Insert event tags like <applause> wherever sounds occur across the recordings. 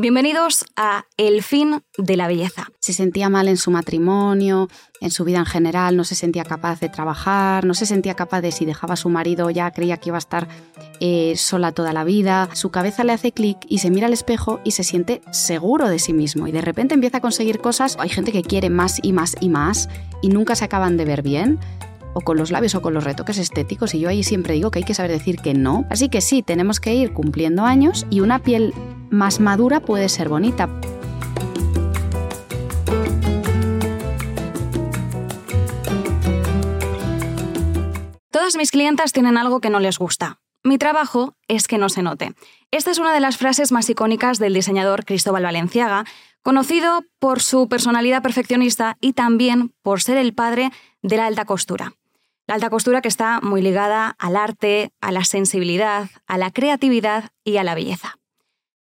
Bienvenidos a El fin de la belleza. Se sentía mal en su matrimonio, en su vida en general, no se sentía capaz de trabajar, no se sentía capaz de si dejaba a su marido ya creía que iba a estar eh, sola toda la vida. Su cabeza le hace clic y se mira al espejo y se siente seguro de sí mismo y de repente empieza a conseguir cosas. Hay gente que quiere más y más y más y nunca se acaban de ver bien o con los labios o con los retoques estéticos y yo ahí siempre digo que hay que saber decir que no. Así que sí, tenemos que ir cumpliendo años y una piel más madura puede ser bonita. Todas mis clientas tienen algo que no les gusta. Mi trabajo es que no se note. Esta es una de las frases más icónicas del diseñador Cristóbal Valenciaga, conocido por su personalidad perfeccionista y también por ser el padre de la alta costura. La alta costura que está muy ligada al arte, a la sensibilidad, a la creatividad y a la belleza.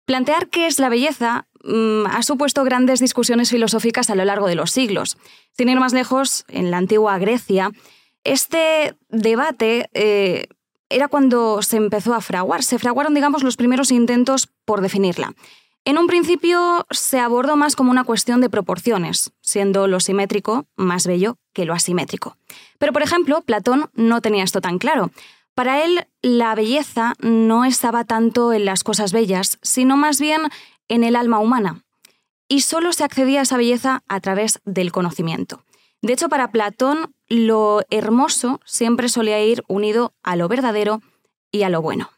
Plantear qué es la belleza mm, ha supuesto grandes discusiones filosóficas a lo largo de los siglos. Sin ir más lejos, en la antigua Grecia, este debate eh, era cuando se empezó a fraguar. Se fraguaron, digamos, los primeros intentos por definirla. En un principio se abordó más como una cuestión de proporciones, siendo lo simétrico más bello que lo asimétrico. Pero, por ejemplo, Platón no tenía esto tan claro. Para él, la belleza no estaba tanto en las cosas bellas, sino más bien en el alma humana. Y solo se accedía a esa belleza a través del conocimiento. De hecho, para Platón, lo hermoso siempre solía ir unido a lo verdadero y a lo bueno.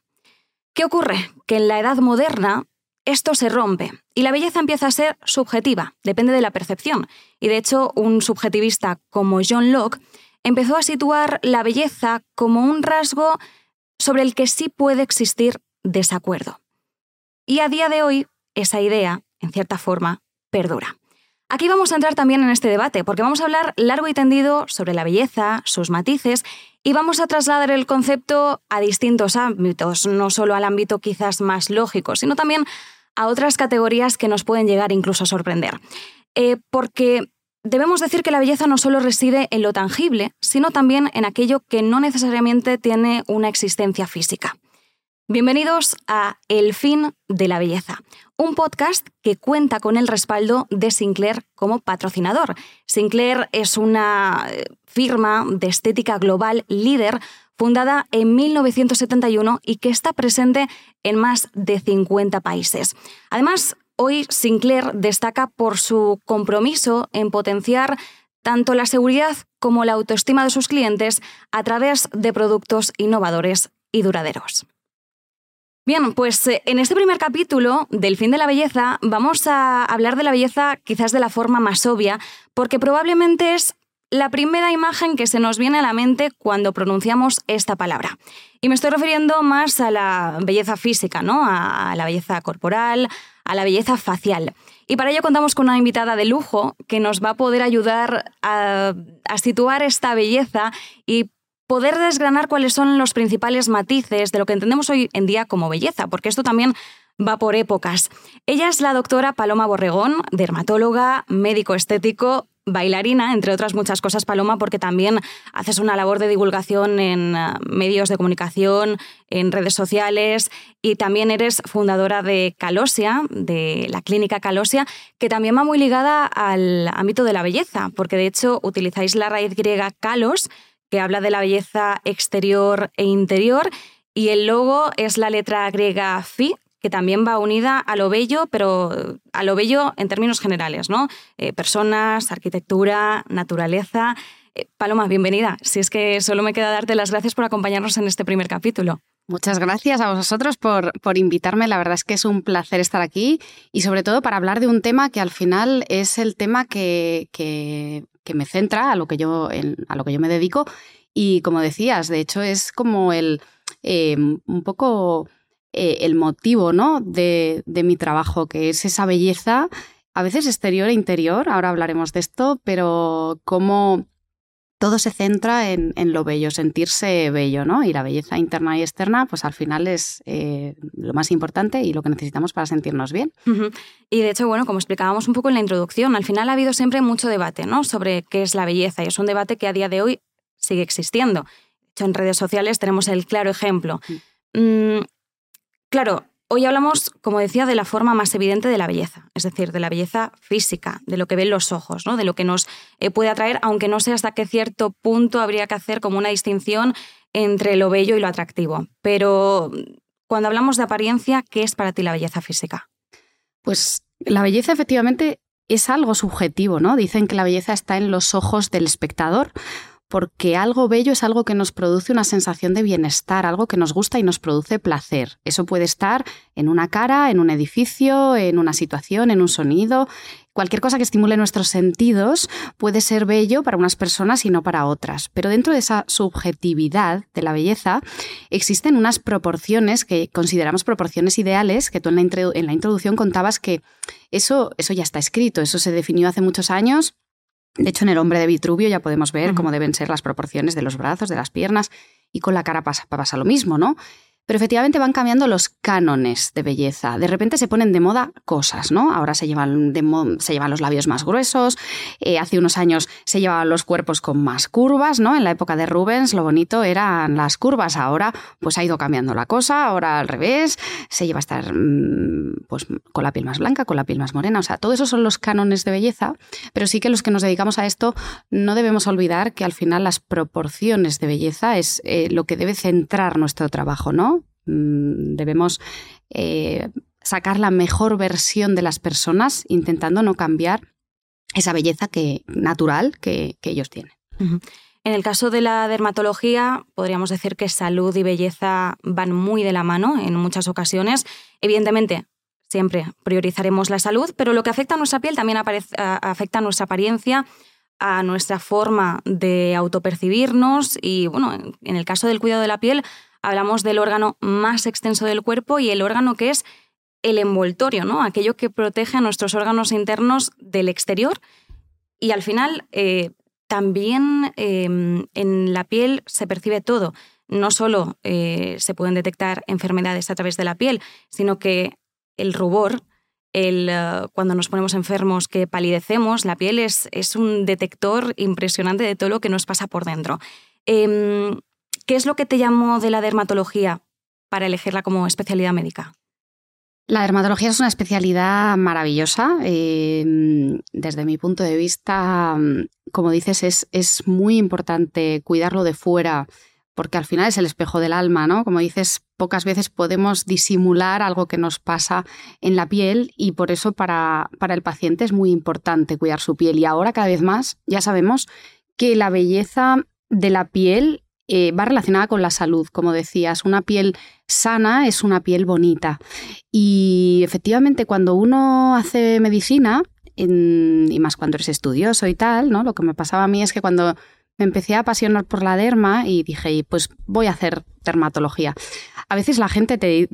¿Qué ocurre? Que en la edad moderna esto se rompe y la belleza empieza a ser subjetiva, depende de la percepción. Y de hecho, un subjetivista como John Locke empezó a situar la belleza como un rasgo sobre el que sí puede existir desacuerdo. Y a día de hoy, esa idea, en cierta forma, perdura. Aquí vamos a entrar también en este debate, porque vamos a hablar largo y tendido sobre la belleza, sus matices, y vamos a trasladar el concepto a distintos ámbitos, no solo al ámbito quizás más lógico, sino también a otras categorías que nos pueden llegar incluso a sorprender. Eh, porque Debemos decir que la belleza no solo reside en lo tangible, sino también en aquello que no necesariamente tiene una existencia física. Bienvenidos a El fin de la belleza, un podcast que cuenta con el respaldo de Sinclair como patrocinador. Sinclair es una eh, firma de estética global líder fundada en 1971 y que está presente en más de 50 países. Además, Hoy Sinclair destaca por su compromiso en potenciar tanto la seguridad como la autoestima de sus clientes a través de productos innovadores y duraderos. Bien, pues eh, en este primer capítulo del fin de la belleza vamos a hablar de la belleza quizás de la forma más obvia, porque probablemente es la primera imagen que se nos viene a la mente cuando pronunciamos esta palabra. Y me estoy refiriendo más a la belleza física, ¿no? A la belleza corporal, a la belleza facial. Y para ello contamos con una invitada de lujo que nos va a poder ayudar a, situar esta belleza y poder desgranar cuáles son los principales matices de lo que entendemos hoy en día como belleza, porque esto también va por épocas. Ella es la doctora Paloma Borregón, dermatóloga, médico estético, bailarina, entre otras muchas cosas, Paloma, porque también haces una labor de divulgación en eh, medios de comunicación, en redes sociales y también eres fundadora de Calosia, de la clínica Calosia, que también va muy ligada al ámbito de la belleza, porque de hecho utilizáis la raíz griega kalos, que habla de la belleza exterior e interior, y el logo es la letra griega phi, también va unida a lo bello, pero a lo bello en términos generales, ¿no? Eh, personas, arquitectura, naturaleza. Eh, Paloma, bienvenida. Si es que solo me queda darte las gracias por acompañarnos en este primer capítulo. Muchas gracias a vosotros por, por, invitarme. La verdad es que es un placer estar aquí y sobre todo para hablar de un tema que al final es el tema que, que, me centra, a lo que, yo, a lo que yo me dedico. Y como decías, de hecho es como el eh, un poco eh, el motivo ¿no? de, mi trabajo, que es esa belleza, a veces exterior e interior, ahora hablaremos de esto, pero cómo todo se centra en, lo bello, sentirse bello, ¿no? Y la belleza interna y externa, pues al final es eh, lo más importante y lo que necesitamos para sentirnos bien. Y de hecho, bueno, como explicábamos un poco en la introducción, al final ha habido siempre mucho debate, ¿no? Sobre qué es la belleza y es un debate que a día de hoy sigue existiendo. De hecho, en redes sociales tenemos el claro ejemplo. Mm, Claro, Hoy hablamos, como decía, de la forma más evidente de la belleza, es decir, de la belleza física, de lo que ven los ojos, ¿no? de lo que nos eh, puede atraer, aunque no sé hasta qué cierto punto habría que hacer como una distinción entre lo bello y lo atractivo. Pero cuando hablamos de apariencia, ¿qué es para ti la belleza física? Pues la belleza efectivamente es algo subjetivo, ¿no? Dicen que la belleza está en los ojos del espectador porque algo bello es algo que nos produce una sensación de bienestar, algo que nos gusta y nos produce placer. Eso puede estar en una cara, en un edificio, en una situación, en un sonido. Cualquier cosa que estimule nuestros sentidos puede ser bello para unas personas y no para otras. Pero dentro de esa subjetividad de la belleza existen unas proporciones que consideramos proporciones ideales, que tú en la, introducción contabas que eso, eso ya está escrito, eso se definió hace muchos años de hecho, en el hombre de Vitruvio ya podemos ver cómo deben ser las proporciones de los brazos, de las piernas, y con la cara pasa, pasa lo mismo, ¿no? Pero efectivamente van cambiando los cánones de belleza. De repente se ponen de moda cosas, ¿no? Ahora se llevan, se llevan los labios más gruesos, eh, hace unos años se llevaban los cuerpos con más curvas, ¿no? En la época de Rubens lo bonito eran las curvas, ahora pues ha ido cambiando la cosa, ahora al revés, se lleva a estar mm, pues, con la piel más blanca, con la piel más morena, o sea, todo eso son los cánones de belleza, pero sí que los que nos dedicamos a esto no debemos olvidar que al final las proporciones de belleza es eh, lo que debe centrar nuestro trabajo, ¿no? Mm, debemos eh, sacar la mejor versión de las personas intentando no cambiar esa belleza que, natural que, ellos tienen. En el caso de la dermatología, podríamos decir que salud y belleza van muy de la mano en muchas ocasiones. Evidentemente, siempre priorizaremos la salud, pero lo que afecta a nuestra piel también afecta a nuestra apariencia, a nuestra forma de autopercibirnos y, bueno, en el caso del cuidado de la piel, hablamos del órgano más extenso del cuerpo y el órgano que es el envoltorio, ¿no? Aquello que protege a nuestros órganos internos del exterior. Y al final, eh, también em, en la piel se percibe todo. No solo eh, se pueden detectar enfermedades a través de la piel, sino que el rubor, el, eh, cuando nos ponemos enfermos, que palidecemos, la piel es, es, un detector impresionante de todo lo que nos pasa por dentro. Em, ¿Qué es lo que te llamó de la dermatología para elegirla como especialidad médica? La dermatología es una especialidad maravillosa. Em, desde mi punto de vista, como dices, es, es, muy importante cuidarlo de fuera, porque al final es el espejo del alma, ¿no? Como dices, pocas veces podemos disimular algo que nos pasa en la piel y por eso para, para el paciente es muy importante cuidar su piel. Y ahora cada vez más ya sabemos que la belleza de la piel eh, va relacionada con la salud, como decías. Una piel sana es una piel bonita. Y efectivamente, cuando uno hace medicina, y más cuando eres estudioso y tal, ¿no? Lo que me pasaba a mí es que cuando me empecé a apasionar por la derma y dije, pues voy a hacer dermatología. A veces la gente te,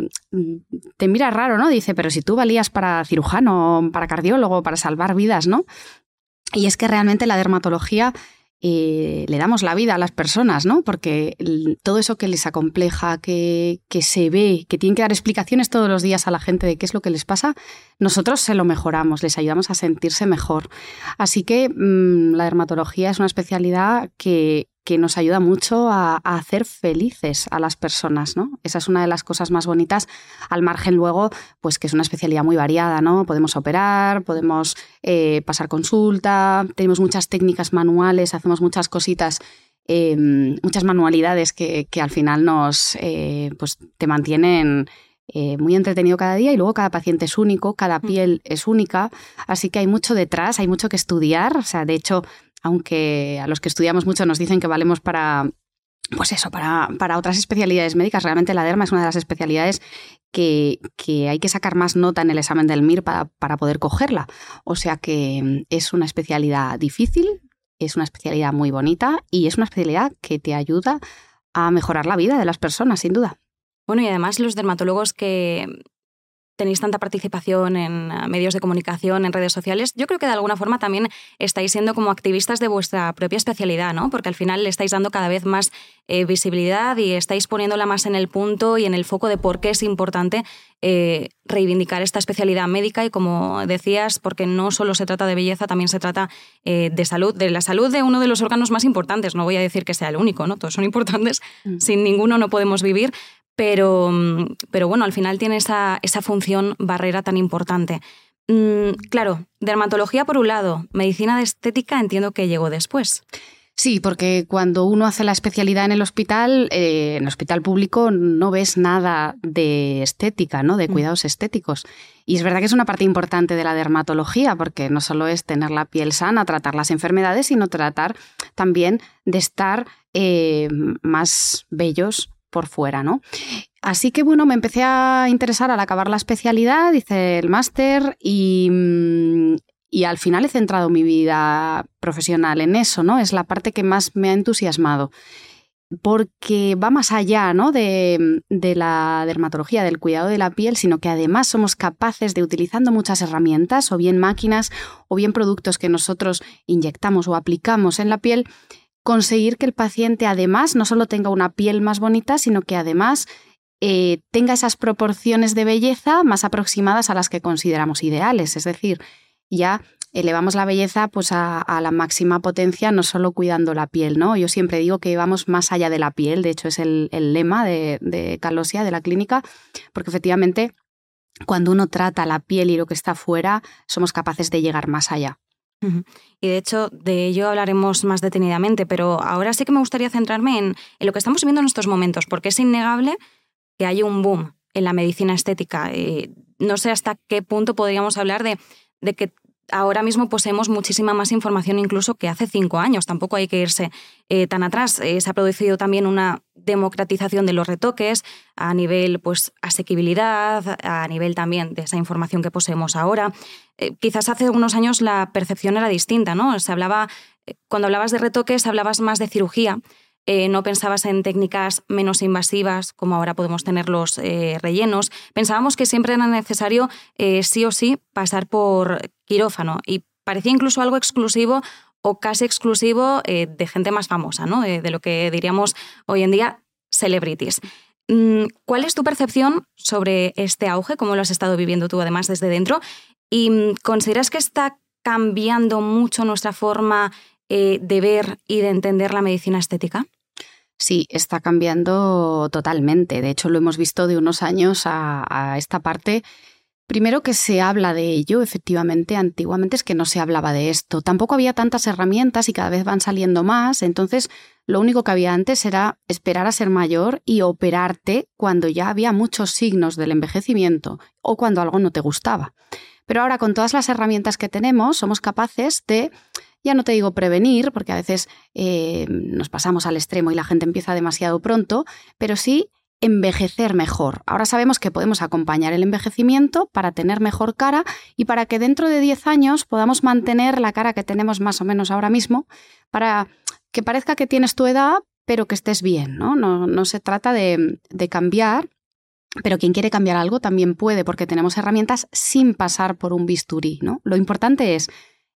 te mira raro, ¿no? Dice, pero si tú valías para cirujano, para cardiólogo, para salvar vidas, ¿no? Y es que realmente la dermatología eh, le damos la vida a las personas, ¿no? Porque todo eso que les acompleja, que, se ve, que tienen que dar explicaciones todos los días a la gente de qué es lo que les pasa, nosotros se lo mejoramos, les ayudamos a sentirse mejor. Así que mm, la dermatología es una especialidad que, que nos ayuda mucho a, hacer felices a las personas, ¿no? Esa es una de las cosas más bonitas, al margen luego, pues que es una especialidad muy variada, ¿no? Podemos operar, podemos eh, pasar consulta, tenemos muchas técnicas manuales, hacemos muchas cositas, em, muchas manualidades que, al final nos, eh, pues te mantienen eh, muy entretenido cada día y luego cada paciente es único, cada mm. piel es única, así que hay mucho detrás, hay mucho que estudiar, o sea, de hecho aunque a los que estudiamos mucho nos dicen que valemos para pues eso, para, para, otras especialidades médicas, realmente la derma es una de las especialidades que, que hay que sacar más nota en el examen del MIR para, para, poder cogerla. O sea que mm, es una especialidad difícil, es una especialidad muy bonita y es una especialidad que te ayuda a mejorar la vida de las personas, sin duda. Bueno, y además los dermatólogos que tenéis tanta participación en eh, medios de comunicación, en redes sociales, yo creo que de alguna forma también estáis siendo como activistas de vuestra propia especialidad, ¿no? Porque al final le estáis dando cada vez más eh, visibilidad y estáis poniéndola más en el punto y en el foco de por qué es importante eh, reivindicar esta especialidad médica y como decías, porque no solo se trata de belleza, también se trata de salud, de la salud de uno de los órganos más importantes. No voy a decir que sea el único, ¿no? Todos son importantes, mm. sin ninguno no podemos vivir, pero, pero bueno, al final tiene esa, esa función barrera tan importante. Mm, claro, dermatología por un lado, medicina de estética entiendo que llegó después. Sí, porque cuando uno hace la especialidad en el hospital, eh, en el hospital público, no ves nada de estética, ¿no? De mm. cuidados estéticos. Y es verdad que es una parte importante de la dermatología, porque no solo es tener la piel sana, tratar las enfermedades, sino tratar también de estar eh, más bellos por fuera, ¿no? Así que bueno, me empecé a interesar al acabar la especialidad, hice el máster y, mm, y al final he centrado mi vida profesional en eso, ¿no? Es la parte que más me ha entusiasmado porque va más allá ¿no? de, de, la dermatología, del cuidado de la piel, sino que además somos capaces de, utilizando muchas herramientas, o bien máquinas, o bien productos que nosotros inyectamos o aplicamos en la piel, conseguir que el paciente además no solo tenga una piel más bonita, sino que además eh, tenga esas proporciones de belleza más aproximadas a las que consideramos ideales. Es decir, ya elevamos la belleza pues a, la máxima potencia, no solo cuidando la piel, ¿no? Yo siempre digo que vamos más allá de la piel, de hecho es el, lema de, de Calosia, de la clínica, porque efectivamente cuando uno trata la piel y lo que está fuera, somos capaces de llegar más allá. Y de hecho, de ello hablaremos más detenidamente, pero ahora sí que me gustaría centrarme en, en, lo que estamos viendo en estos momentos, porque es innegable que hay un boom en la medicina estética. Eh, no sé hasta qué punto podríamos hablar de de que ahora mismo poseemos muchísima más información incluso que hace cinco años. Tampoco hay que irse eh, tan atrás. Eh, se ha producido también una democratización de los retoques a nivel pues asequibilidad, a nivel también de esa información que poseemos ahora. Eh, quizás hace unos años la percepción era distinta, ¿no? Se hablaba, cuando hablabas de retoques, hablabas más de cirugía. No pensabas en técnicas menos invasivas, como ahora podemos tener los rellenos. Pensábamos que siempre era necesario sí o sí pasar por quirófano y parecía incluso algo exclusivo o casi exclusivo de gente más famosa, ¿no? de, lo que diríamos hoy en día celebrities. Mm, ¿Cuál es tu percepción sobre este auge? ¿Cómo lo has estado viviendo tú además desde dentro? ¿Y mm, consideras que está cambiando mucho nuestra forma de ver y de entender la medicina estética? Sí, está cambiando totalmente. De hecho, lo hemos visto de unos años a, esta parte. Primero que se habla de ello, efectivamente, antiguamente es que no se hablaba de esto. Tampoco había tantas herramientas y cada vez van saliendo más. Entonces, lo único que había antes era esperar a ser mayor y operarte cuando ya había muchos signos del envejecimiento o cuando algo no te gustaba. Pero ahora con todas las herramientas que tenemos somos capaces de ya no te digo prevenir, porque a veces eh, nos pasamos al extremo y la gente empieza demasiado pronto, pero sí envejecer mejor. Ahora sabemos que podemos acompañar el envejecimiento para tener mejor cara y para que dentro de 10 años podamos mantener la cara que tenemos más o menos ahora mismo, para que parezca que tienes tu edad, pero que estés bien, ¿no? No, se trata de, de cambiar, pero quien quiere cambiar algo también puede, porque tenemos herramientas sin pasar por un bisturí, ¿no? Lo importante es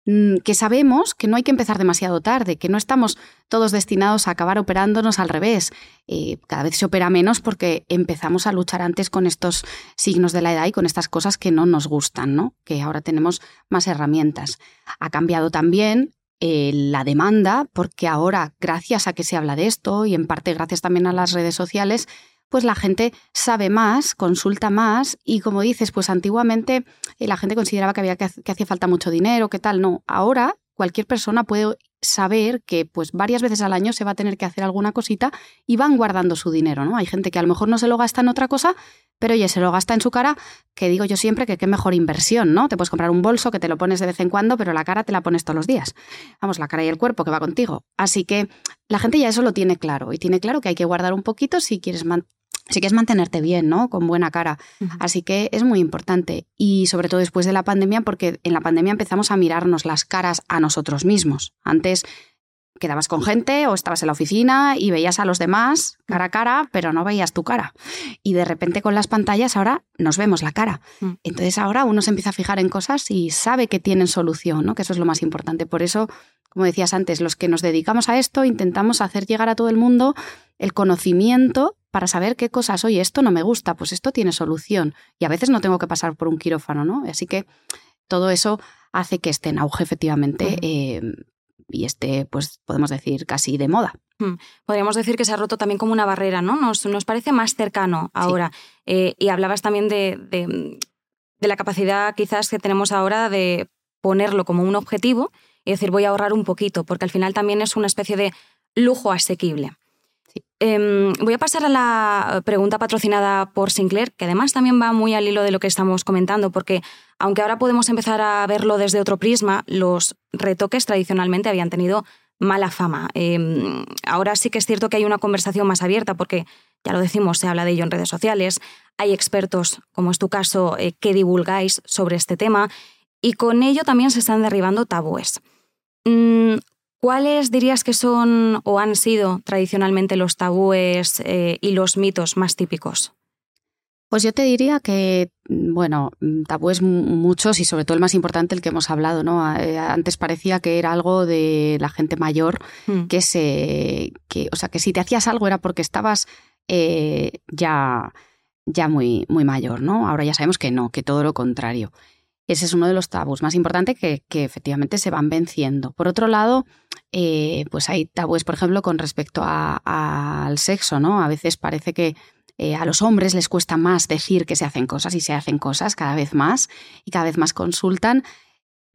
que sabemos que no hay que empezar demasiado tarde, que no estamos todos destinados a acabar operándonos al revés. Eh, cada vez se opera menos porque empezamos a luchar antes con estos signos de la edad y con estas cosas que no nos gustan, ¿no? que ahora tenemos más herramientas. Ha cambiado también eh, la demanda, porque ahora, gracias a que se habla de esto y en parte gracias también a las redes sociales, pues la gente sabe más, consulta más y como dices, pues antiguamente eh, la gente consideraba que, había, que, hacía falta mucho dinero, que tal, no. Ahora cualquier persona puede saber que pues varias veces al año se va a tener que hacer alguna cosita y van guardando su dinero, ¿no? Hay gente que a lo mejor no se lo gasta en otra cosa, pero oye, se lo gasta en su cara, que digo yo siempre que qué mejor inversión, ¿no? Te puedes comprar un bolso que te lo pones de vez en cuando, pero la cara te la pones todos los días. Vamos, la cara y el cuerpo que va contigo. Así que la gente ya eso lo tiene claro y tiene claro que hay que guardar un poquito si quieres si quieres mantenerte bien, ¿no? Con buena cara. Así que es muy importante. Y sobre todo después de la pandemia, porque en la pandemia empezamos a mirarnos las caras a nosotros mismos. Antes quedabas con gente o estabas en la oficina y veías a los demás cara a cara, pero no veías tu cara. Y de repente con las pantallas ahora nos vemos la cara. Mm. Entonces ahora uno se empieza a fijar en cosas y sabe que tienen solución, ¿no? Que eso es lo más importante. Por eso, como decías antes, los que nos dedicamos a esto intentamos hacer llegar a todo el mundo el conocimiento para saber qué cosas, oye, esto no me gusta, pues esto tiene solución. Y a veces no tengo que pasar por un quirófano, ¿no? Así que todo eso hace que esté en auge, efectivamente, eh, esté, pues podemos decir, casi de moda. Hmm. Podríamos decir que se ha roto también como una barrera, ¿no? Nos, nos parece más cercano ahora. Eh, y hablabas también de, de, la capacidad quizás que tenemos ahora de ponerlo como un objetivo y decir voy a ahorrar un poquito, porque al final también es una especie de lujo asequible. Em, voy a pasar a la pregunta patrocinada por Sinclair, que además también va muy al hilo de lo que estamos comentando, porque aunque ahora podemos empezar a verlo desde otro prisma, los retoques tradicionalmente habían tenido mala fama. Em, ahora sí que es cierto que hay una conversación más abierta, porque ya lo decimos, se habla de ello en redes sociales, hay expertos, como es tu caso, eh, que divulgáis sobre este tema, y con ello también se están derribando tabúes. Mm, ¿Cuáles dirías que son o han sido tradicionalmente los tabúes eh, y los mitos más típicos? Pues yo te diría que, bueno, tabúes muchos y sobre todo el más importante, el que hemos hablado, ¿no? Eh, antes parecía que era algo de la gente mayor, hmm. que se, que, o sea, que si te hacías algo era porque estabas eh, ya, ya muy, muy mayor, ¿no? Ahora ya sabemos que no, que todo lo contrario. Ese es uno de los tabús más importantes que, efectivamente se van venciendo. Por otro lado, eh, pues hay tabúes, por ejemplo, con respecto al sexo, ¿no? A veces parece que eh, a los hombres les cuesta más decir que se hacen cosas y se hacen cosas cada vez más y cada vez más consultan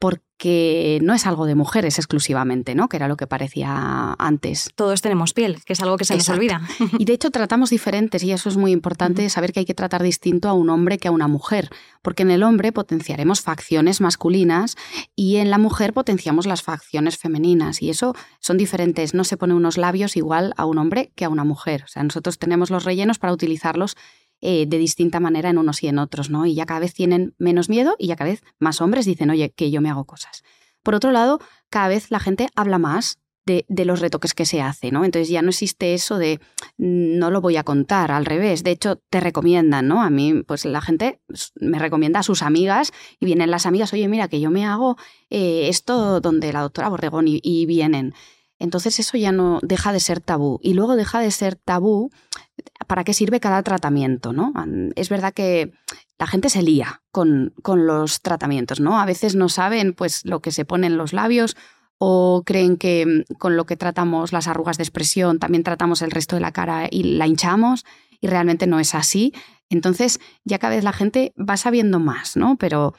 porque no es algo de mujeres exclusivamente, ¿no? Que era lo que parecía antes. Todos tenemos piel, que es algo que se nos olvida. <laughs> Y de hecho tratamos diferentes y eso es muy importante saber que hay que tratar distinto a un hombre que a una mujer, porque en el hombre potenciaremos facciones masculinas y en la mujer potenciamos las facciones femeninas y eso son diferentes, no se pone unos labios igual a un hombre que a una mujer. O sea, nosotros tenemos los rellenos para utilizarlos eh, de distinta manera en unos y en otros, ¿no? Y ya cada vez tienen menos miedo y ya cada vez más hombres dicen, oye, que yo me hago cosas. Por otro lado, cada vez la gente habla más de, los retoques que se hacen, ¿no? Entonces ya no existe eso de mm, no lo voy a contar, al revés. De hecho, te recomiendan, ¿no? A mí, pues la gente me recomienda a sus amigas y vienen las amigas, oye, mira, que yo me hago eh, esto donde la doctora Borregón y vienen. Entonces eso ya no deja de ser tabú. Y luego deja de ser tabú para qué sirve cada tratamiento, ¿no? Es verdad que la gente se lía con, con los tratamientos, ¿no? A veces no saben pues lo que se pone en los labios o creen que con lo que tratamos las arrugas de expresión también tratamos el resto de la cara y la hinchamos y realmente no es así. Entonces ya cada vez la gente va sabiendo más, ¿no? Pero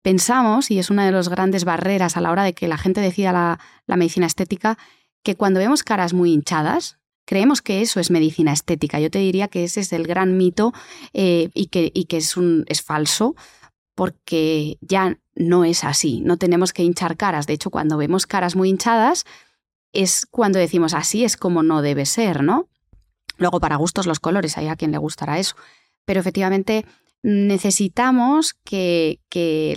pensamos, y es una de las grandes barreras a la hora de que la gente decida la, medicina estética, que cuando vemos caras muy hinchadas, creemos que eso es medicina estética. Yo te diría que ese es el gran mito eh, y, que, y, que, es, un, es falso porque ya no es así. No tenemos que hinchar caras. De hecho, cuando vemos caras muy hinchadas, es cuando decimos así es como no debe ser, ¿no? Luego, para gustos los colores, hay a quien le gustará eso. Pero efectivamente, necesitamos que,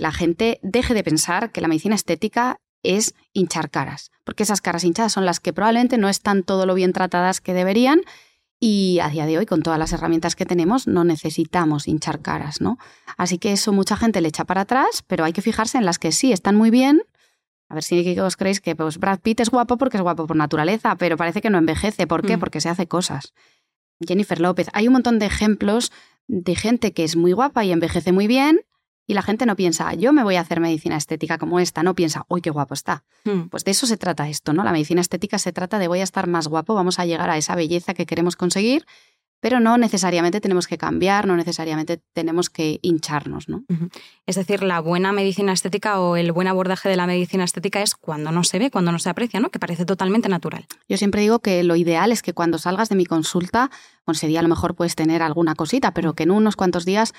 la gente deje de pensar que la medicina estética es hinchar caras, porque esas caras hinchadas son las que probablemente no están todo lo bien tratadas que deberían y a día de hoy, con todas las herramientas que tenemos, no necesitamos hinchar caras, ¿no? Así que eso mucha gente le echa para atrás, pero hay que fijarse en las que sí están muy bien. A ver si os creéis que pues, Brad Pitt es guapo porque es guapo por naturaleza, pero parece que no envejece. ¿Por qué? Mm. Porque se hace cosas. Jennifer López. Hay un montón de ejemplos de gente que es muy guapa y envejece muy bien y la gente no piensa, yo me voy a hacer medicina estética como esta, no piensa, uy, qué guapo está. Hmm. Pues de eso se trata esto, ¿no? La medicina estética se trata de voy a estar más guapo, vamos a llegar a esa belleza que queremos conseguir pero no necesariamente tenemos que cambiar, no necesariamente tenemos que hincharnos. ¿no? Es decir, la buena medicina estética o el buen abordaje de la medicina estética es cuando no se ve, cuando no se aprecia, ¿no? que parece totalmente natural. Yo siempre digo que lo ideal es que cuando salgas de mi consulta, bueno, ese día a lo mejor puedes tener alguna cosita, pero que en unos cuantos días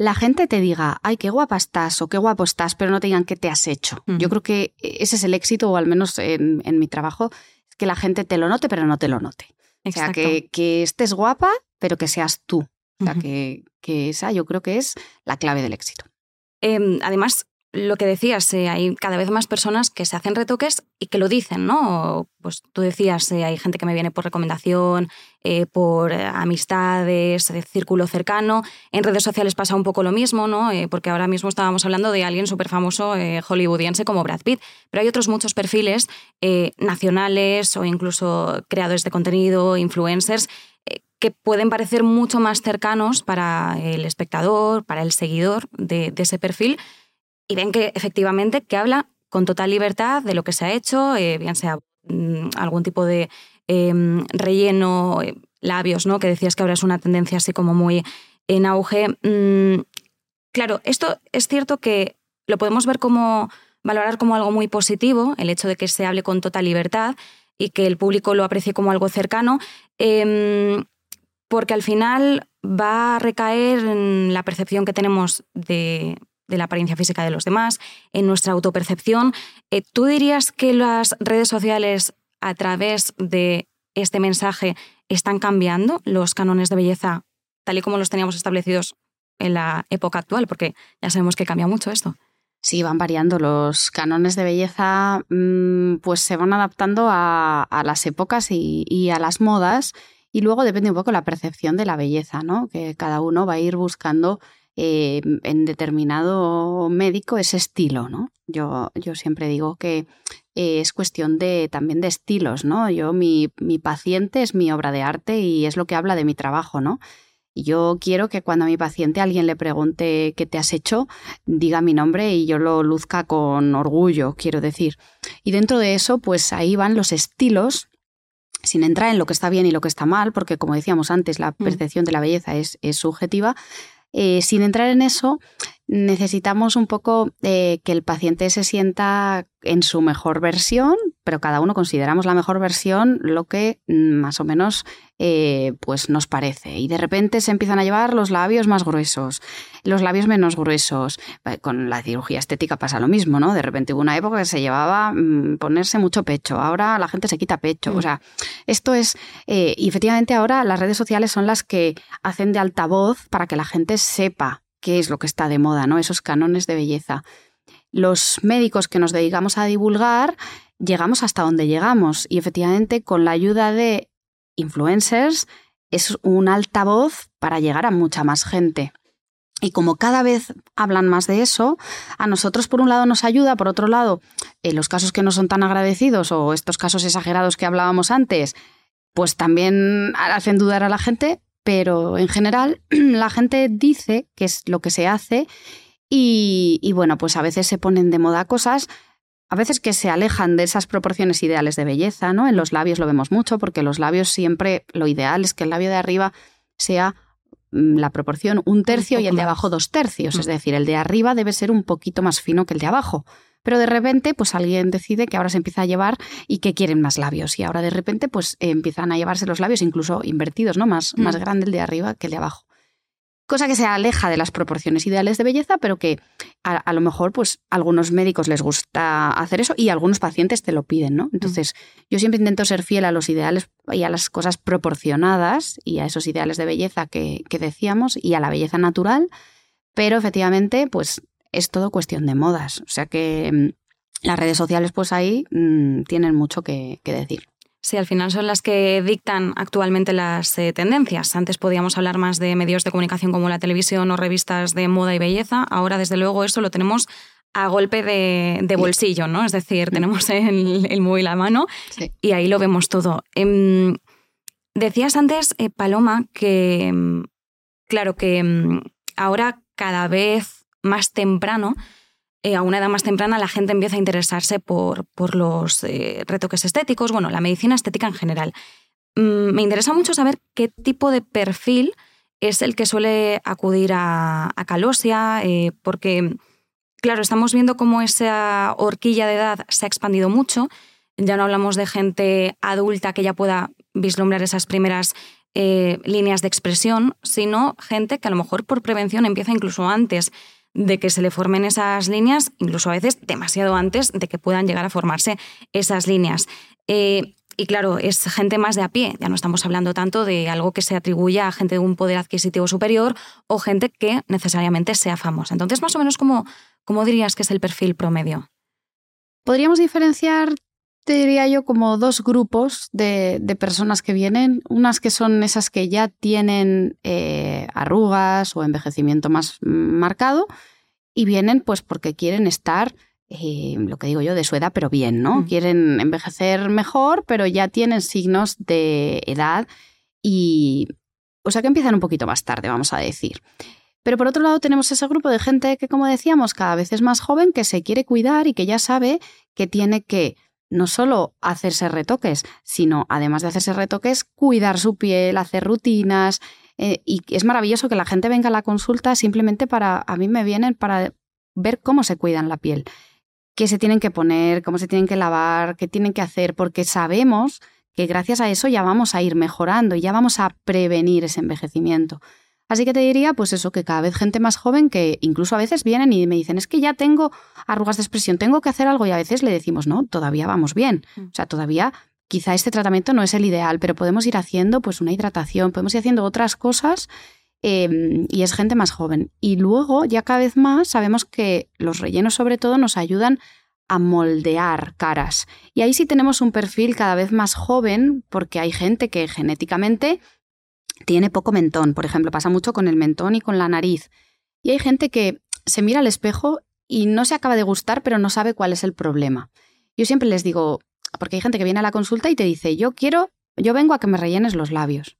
la gente te diga, ay, qué guapa estás o qué guapo estás, pero no te digan qué te has hecho. Yo creo que ese es el éxito, o al menos en, en mi trabajo, que la gente te lo note, pero no te lo note. O sea, que, estés guapa, pero que seas tú. O sea, que, que, esa yo creo que es la clave del éxito. Em, además, lo que decías, eh, hay cada vez más personas que se hacen retoques y que lo dicen, ¿no? Pues tú decías, eh, hay gente que me viene por recomendación, eh, por amistades, círculo cercano. En redes sociales pasa un poco lo mismo, ¿no? porque ahora mismo estábamos hablando de alguien súper famoso hollywoodiense como Brad Pitt, pero hay otros muchos perfiles nacionales o incluso creadores de contenido, influencers, que pueden parecer mucho más cercanos para el espectador, para el seguidor de ese perfil y ven que efectivamente que habla con total libertad de lo que se ha hecho, eh, bien sea mm, algún tipo de em, relleno, eh, labios, ¿no? Que decías que ahora es una tendencia así como muy en auge. Mm, claro, esto es cierto que lo podemos ver como valorar como algo muy positivo, el hecho de que se hable con total libertad y que el público lo aprecie como algo cercano, em, porque al final va a recaer en la percepción que tenemos de, la apariencia física de los demás, en nuestra autopercepción. Eh, ¿Tú dirías que las redes sociales a través de este mensaje están cambiando los cánones de belleza tal y como los teníamos establecidos en la época actual? Porque ya sabemos que cambia mucho esto. Sí, van variando. Los cánones de belleza mm, pues se van adaptando a, las épocas y, a las modas y luego depende un poco la percepción de la belleza, ¿no? Que cada uno va a ir buscando eh, en determinado médico ese estilo, ¿no? Yo, yo siempre digo que eh, es cuestión de también de estilos, ¿no? Yo, mi, mi paciente es mi obra de arte y es lo que habla de mi trabajo, ¿no? Yo quiero que cuando a mi paciente alguien le pregunte qué te has hecho, diga mi nombre y yo lo luzca con orgullo, quiero decir. Y dentro de eso, pues ahí van los estilos, sin entrar en lo que está bien y lo que está mal, porque como decíamos antes, la mm. percepción de la belleza es, es subjetiva. Eh, sin entrar en eso, necesitamos un poco eh, que el paciente se sienta en su mejor versión, pero cada uno consideramos la mejor versión lo que más o menos eh, pues nos parece. Y de repente se empiezan a llevar los labios más gruesos, los labios menos gruesos. Eh, con la cirugía estética pasa lo mismo, ¿no? De repente hubo una época que se llevaba mm, ponerse mucho pecho, ahora la gente se quita pecho. O mm. sea, esto es... y efectivamente ahora las redes sociales son las que hacen de altavoz para que la gente sepa qué es lo que está de moda, ¿no? Esos cánones de belleza. Los médicos que nos dedicamos a divulgar llegamos hasta donde llegamos y efectivamente con la ayuda de influencers es un altavoz para llegar a mucha más gente. Y como cada vez hablan más de eso, a nosotros por un lado nos ayuda, por otro lado, en los casos que no son tan agradecidos o estos casos exagerados que hablábamos antes, pues también hacen dudar a la gente, pero en general <clears throat> la gente dice que es lo que se hace y, bueno, pues a veces se ponen de moda cosas, a veces que se alejan de esas proporciones ideales de belleza, ¿no? En los labios lo vemos mucho porque los labios siempre, lo ideal es que el labio de arriba sea mm, la proporción un tercio y el de abajo dos tercios, es mm. decir, el de arriba debe ser un poquito más fino que el de abajo. Pero de repente, pues alguien decide que ahora se empieza a llevar y que quieren más labios. Y ahora de repente, pues empiezan a llevarse los labios incluso invertidos, ¿no? Más, más mm. grande el de arriba que el de abajo. Cosa que se aleja de las proporciones ideales de belleza, pero que a, lo mejor, pues, a algunos médicos les gusta hacer eso y algunos pacientes te lo piden, ¿no? Entonces, yo siempre intento ser fiel a los ideales y a las cosas proporcionadas y a esos ideales de belleza que, que decíamos y a la belleza natural, pero efectivamente, pues es todo cuestión de modas. O sea que mm, las redes sociales, pues ahí mm, tienen mucho que, decir. Sí, al final son las que dictan actualmente las eh, tendencias. Antes podíamos hablar más de medios de comunicación como la televisión o revistas de moda y belleza. Ahora, desde luego, eso lo tenemos a golpe de, bolsillo, ¿no? Es decir, mm. tenemos el, el móvil a mano y ahí lo vemos todo. Em, decías antes, eh, Paloma, que, em, claro, que ahora cada vez más temprano, eh, a una edad más temprana, la gente empieza a interesarse por, por los eh, retoques estéticos, bueno, la medicina estética en general. Mm, me interesa mucho saber qué tipo de perfil es el que suele acudir a, Calosia, eh, porque, claro, estamos viendo cómo esa horquilla de edad se ha expandido mucho. Ya no hablamos de gente adulta que ya pueda vislumbrar esas primeras líneas de expresión, sino gente que a lo mejor por prevención empieza incluso antes de que se le formen esas líneas, incluso a veces demasiado antes de que puedan llegar a formarse esas líneas. Eh, y claro, es gente más de a pie, ya no estamos hablando tanto de algo que se atribuya a gente de un poder adquisitivo superior o gente que necesariamente sea famosa. Entonces, más o menos, ¿cómo, cómo dirías que es el perfil promedio? Podríamos diferenciar te diría yo como dos grupos de, personas que vienen. Unas que son esas que ya tienen eh, arrugas o envejecimiento más marcado y vienen pues porque quieren estar, eh, lo que digo yo, de su edad, pero bien, ¿no? Quieren envejecer mejor, pero ya tienen signos de edad y... O sea que empiezan un poquito más tarde, vamos a decir. Pero por otro lado tenemos ese grupo de gente que, como decíamos, cada vez es más joven, que se quiere cuidar y que ya sabe que tiene que no solo hacerse retoques, sino además de hacerse retoques, cuidar su piel, hacer rutinas. Eh, y es maravilloso que la gente venga a la consulta simplemente para, a mí me vienen para ver cómo se cuidan la piel, qué se tienen que poner, cómo se tienen que lavar, qué tienen que hacer, porque sabemos que gracias a eso ya vamos a ir mejorando y ya vamos a prevenir ese envejecimiento. Así que te diría, pues eso, que cada vez gente más joven que incluso a veces vienen y me dicen, es que ya tengo arrugas de expresión, tengo que hacer algo y a veces le decimos, no, todavía vamos bien. Mm. O sea, todavía quizá este tratamiento no es el ideal, pero podemos ir haciendo pues una hidratación, podemos ir haciendo otras cosas em, y es gente más joven. Y luego, ya cada vez más, sabemos que los rellenos sobre todo nos ayudan a moldear caras. Y ahí sí tenemos un perfil cada vez más joven, porque hay gente que genéticamente tiene poco mentón. Por ejemplo, pasa mucho con el mentón y con la nariz. Y hay gente que se mira al espejo y no se acaba de gustar, pero no sabe cuál es el problema. Yo siempre les digo, porque hay gente que viene a la consulta y te dice, yo quiero, yo vengo a que me rellenes los labios.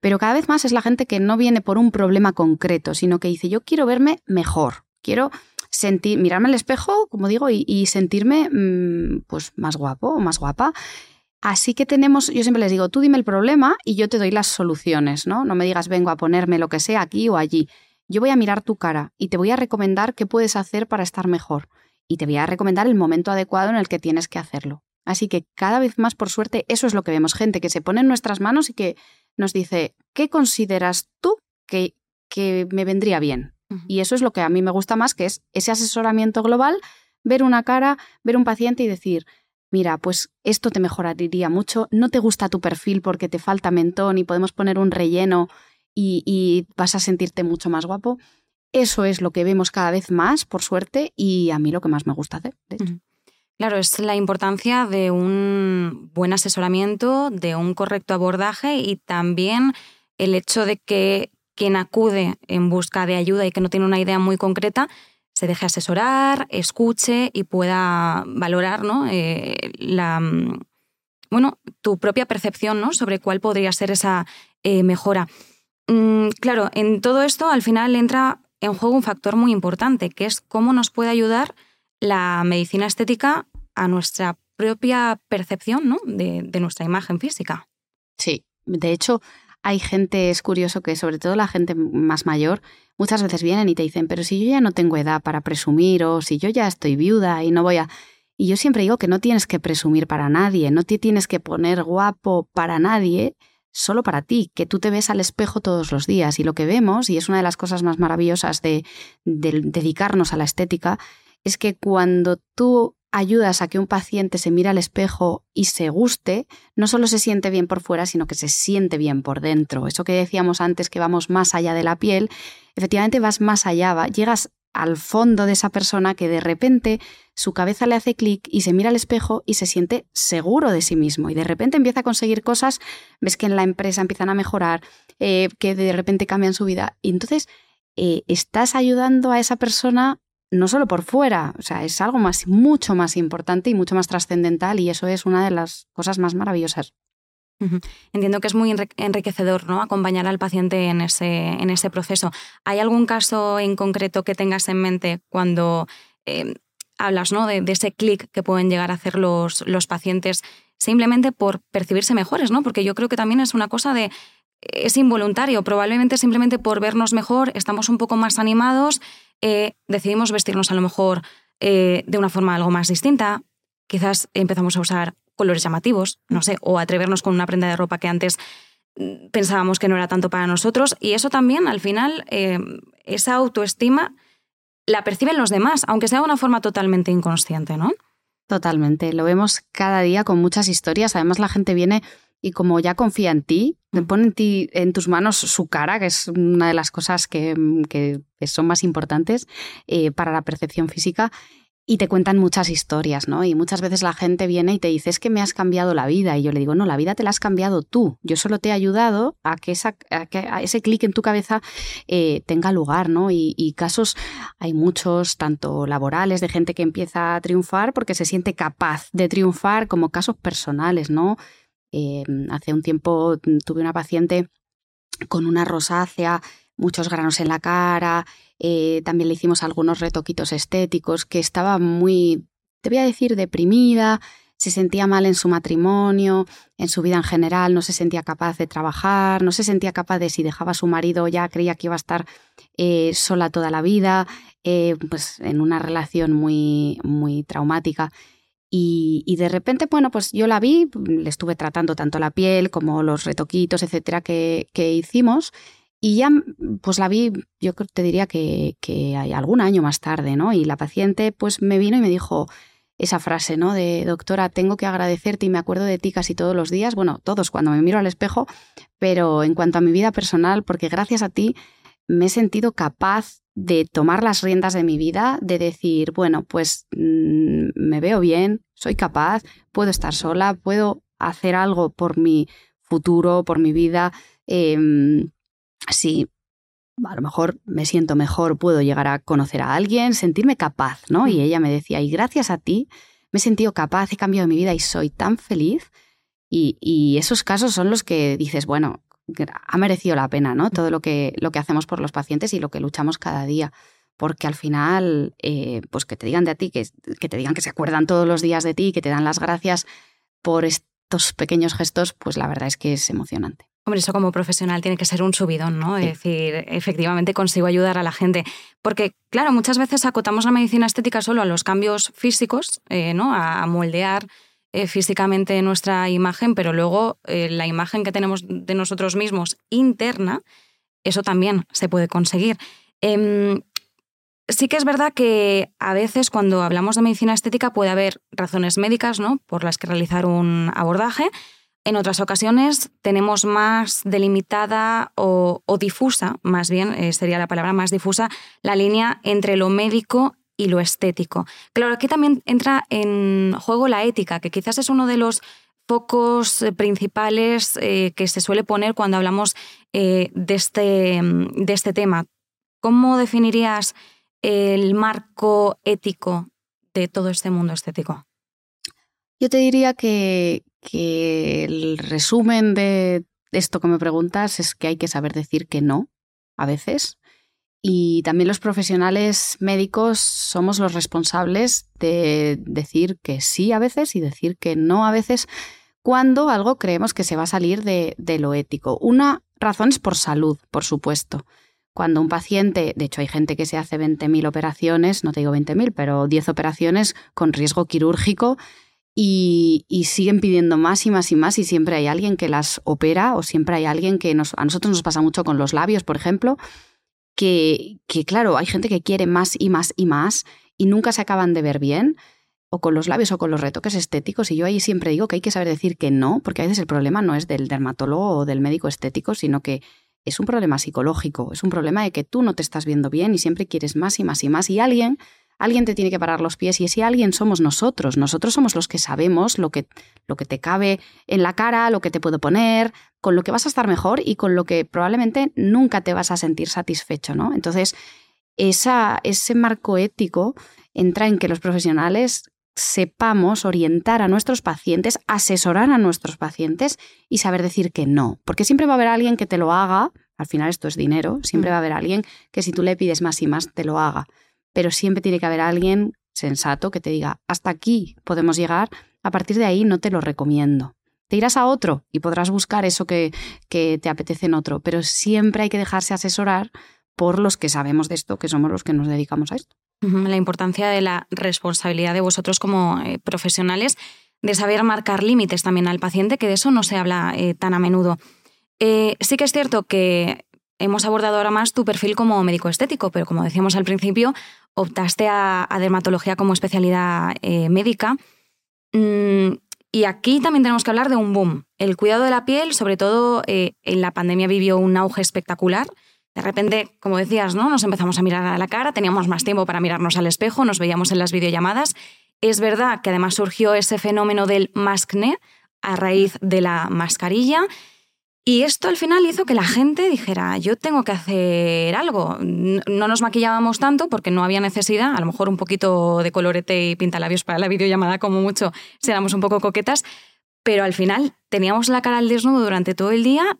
Pero cada vez más es la gente que no viene por un problema concreto, sino que dice, yo quiero verme mejor, quiero sentir, mirarme al espejo, como digo, y, sentirme mm, pues más guapo o más guapa. Así que tenemos, yo siempre les digo, tú dime el problema y yo te doy las soluciones, ¿no? No me digas, vengo a ponerme lo que sea aquí o allí. Yo voy a mirar tu cara y te voy a recomendar qué puedes hacer para estar mejor. Y te voy a recomendar el momento adecuado en el que tienes que hacerlo. Así que cada vez más, por suerte, eso es lo que vemos. Gente que se pone en nuestras manos y que nos dice, ¿qué consideras tú que, que me vendría bien? Y eso es lo que a mí me gusta más, que es ese asesoramiento global, ver una cara, ver un paciente y decir, mira, pues esto te mejoraría mucho, no te gusta tu perfil porque te falta mentón y podemos poner un relleno y, vas a sentirte mucho más guapo. Eso es lo que vemos cada vez más, por suerte, y a mí lo que más me gusta hacer. Claro, es la importancia de un buen asesoramiento, de un correcto abordaje y también el hecho de que quien acude en busca de ayuda y que no tiene una idea muy concreta, se deje asesorar, escuche y pueda valorar ¿no? Eh, la, mm, bueno, tu propia percepción ¿no? sobre cuál podría ser esa eh, mejora. Mm, claro, en todo esto al final entra en juego un factor muy importante, que es cómo nos puede ayudar la medicina estética a nuestra propia percepción ¿no? de, de nuestra imagen física. Sí, de hecho, hay gente, es curioso que sobre todo la gente más mayor, muchas veces vienen y te dicen, pero si yo ya no tengo edad para presumir o si yo ya estoy viuda y no voy a... Y yo siempre digo que no tienes que presumir para nadie, no te tienes que poner guapo para nadie, solo para ti, que tú te ves al espejo todos los días. Y lo que vemos, y es una de las cosas más maravillosas de, de dedicarnos a la estética, es que cuando tú ayudas a que un paciente se mire al espejo y se guste, no solo se siente bien por fuera, sino que se siente bien por dentro. Eso que decíamos antes que vamos más allá de la piel, efectivamente vas más allá, llegas al fondo de esa persona que de repente su cabeza le hace clic y se mira al espejo y se siente seguro de sí mismo y de repente empieza a conseguir cosas, ves que en la empresa empiezan a mejorar, eh, que de repente cambian su vida y entonces eh, estás ayudando a esa persona no solo por fuera, o sea, es algo más, mucho más importante y mucho más trascendental y eso es una de las cosas más maravillosas. Entiendo que es muy enriquecedor ¿no? acompañar al paciente en ese, en ese proceso. ¿Hay algún caso en concreto que tengas en mente cuando eh, hablas ¿no? de, ese clic que pueden llegar a hacer los, los pacientes simplemente por percibirse mejores? ¿no? Porque yo creo que también es una cosa de es involuntario, probablemente simplemente por vernos mejor, estamos un poco más animados, eh, decidimos vestirnos a lo mejor eh, de una forma algo más distinta, quizás empezamos a usar colores llamativos, no sé, o atrevernos con una prenda de ropa que antes mm, pensábamos que no era tanto para nosotros, y eso también al final, eh, esa autoestima la perciben los demás, aunque sea de una forma totalmente inconsciente, ¿no? Totalmente, lo vemos cada día con muchas historias, además la gente viene y como ya confía en ti, pone en, ti, en tus manos su cara, que es una de las cosas que, son más importantes eh, para la percepción física, y te cuentan muchas historias, ¿no? Y muchas veces la gente viene y te dice, es que me has cambiado la vida. Y yo le digo, no, la vida te la has cambiado tú. Yo solo te he ayudado a que, esa, ese clic en tu cabeza eh, tenga lugar, ¿no? Y, y, casos hay muchos, tanto laborales, de gente que empieza a triunfar porque se siente capaz de triunfar, como casos personales, ¿no? Em, hace un tiempo tuve una paciente con una rosácea muchos granos en la cara, eh, también le hicimos algunos retoquitos estéticos, que estaba muy, te voy a decir, deprimida, se sentía mal en su matrimonio, en su vida en general, no se sentía capaz de trabajar, no se sentía capaz de si dejaba a su marido ya creía que iba a estar eh, sola toda la vida, eh, pues en una relación muy, muy traumática. Y, de repente, bueno, pues yo la vi, le estuve tratando tanto la piel como los retoquitos, etcétera, que, que hicimos. Y ya, pues la vi, yo te diría que, que algún año más tarde, ¿no? Y la paciente, pues me vino y me dijo, esa frase, ¿no? De doctora, tengo que agradecerte y me acuerdo de ti casi todos los días, bueno, todos cuando me miro al espejo, pero en cuanto a mi vida personal, porque gracias a ti me he sentido capaz de tomar las riendas de mi vida, de decir, bueno, pues mm, me veo bien, soy capaz, puedo estar sola, puedo hacer algo por mi futuro, por mi vida. Eh, sí, a lo mejor me siento mejor, puedo llegar a conocer a alguien, sentirme capaz, ¿no? Y ella me decía, y gracias a ti me he sentido capaz, he cambiado mi vida y soy tan feliz. Y, esos casos son los que dices, bueno, ha merecido la pena, ¿no? Todo lo que, lo que hacemos por los pacientes y lo que luchamos cada día. Porque al final, eh, pues que te digan de ti, que, que te digan que se acuerdan todos los días de ti, que te dan las gracias por estos pequeños gestos, pues la verdad es que es emocionante. Hombre, eso como profesional tiene que ser un subidón, ¿no? Es decir, efectivamente consigo ayudar a la gente. Porque, claro, muchas veces acotamos la medicina estética solo a los cambios físicos, eh, ¿no? A, moldear eh, físicamente nuestra imagen, pero luego eh, la imagen que tenemos de nosotros mismos interna, eso también se puede conseguir. Em, sí que es verdad que a veces cuando hablamos de medicina estética puede haber razones médicas, ¿no? Por las que realizar un abordaje en otras ocasiones tenemos más delimitada o, difusa, más bien eh, sería la palabra más difusa, la línea entre lo médico y lo estético. Claro, aquí también entra en juego la ética, que quizás es uno de los focos eh, principales eh, que se suele poner cuando hablamos de, este, de este tema. ¿Cómo definirías el marco ético de todo este mundo estético? Yo te diría que, que el resumen de esto que me preguntas es que hay que saber decir que no a veces. Y también los profesionales médicos somos los responsables de decir que sí a veces y decir que no a veces cuando algo creemos que se va a salir de, lo ético. Una razón es por salud, por supuesto. Cuando un paciente, de hecho hay gente que se hace 20.000 operaciones, no te digo 20.000, pero 10 operaciones con riesgo quirúrgico y, siguen pidiendo más y más y más y siempre hay alguien que las opera o siempre hay alguien que nos, a nosotros nos pasa mucho con los labios, por ejemplo, que, que claro, hay gente que quiere más y más y más y nunca se acaban de ver bien o con los labios o con los retoques estéticos y yo ahí siempre digo que hay que saber decir que no, porque a veces el problema no es del dermatólogo o del médico estético, sino que es un problema psicológico, es un problema de que tú no te estás viendo bien y siempre quieres más y más y más y alguien alguien te tiene que parar los pies y ese alguien somos nosotros. Nosotros somos los que sabemos lo que, lo que te cabe en la cara, lo que te puedo poner, con lo que vas a estar mejor y con lo que probablemente nunca te vas a sentir satisfecho, ¿no? Entonces, esa, ese marco ético entra en que los profesionales sepamos orientar a nuestros pacientes, asesorar a nuestros pacientes y saber decir que no. Porque siempre va a haber alguien que te lo haga, al final esto es dinero, siempre mm. va a haber alguien que si tú le pides más y más te lo haga pero siempre tiene que haber alguien sensato que te diga, hasta aquí podemos llegar, a partir de ahí no te lo recomiendo. Te irás a otro y podrás buscar eso que, que te apetece en otro, pero siempre hay que dejarse asesorar por los que sabemos de esto, que somos los que nos dedicamos a esto. La importancia de la responsabilidad de vosotros como eh, profesionales, de saber marcar límites también al paciente, que de eso no se habla eh, tan a menudo. Eh, sí que es cierto que hemos abordado ahora más tu perfil como médico estético, pero como decíamos al principio, optaste a, dermatología como especialidad eh, médica. Mm, y aquí también tenemos que hablar de un boom. El cuidado de la piel, sobre todo eh, en la pandemia, vivió un auge espectacular. De repente, como decías, ¿no? nos empezamos a mirar a la cara, teníamos más tiempo para mirarnos al espejo, nos veíamos en las videollamadas. Es verdad que además surgió ese fenómeno del mascne a raíz de la mascarilla y esto al final hizo que la gente dijera, yo tengo que hacer algo. No nos maquillábamos tanto porque no había necesidad, a lo mejor un poquito de colorete y pintalabios para la videollamada como mucho, si éramos un poco coquetas, pero al final teníamos la cara al desnudo durante todo el día,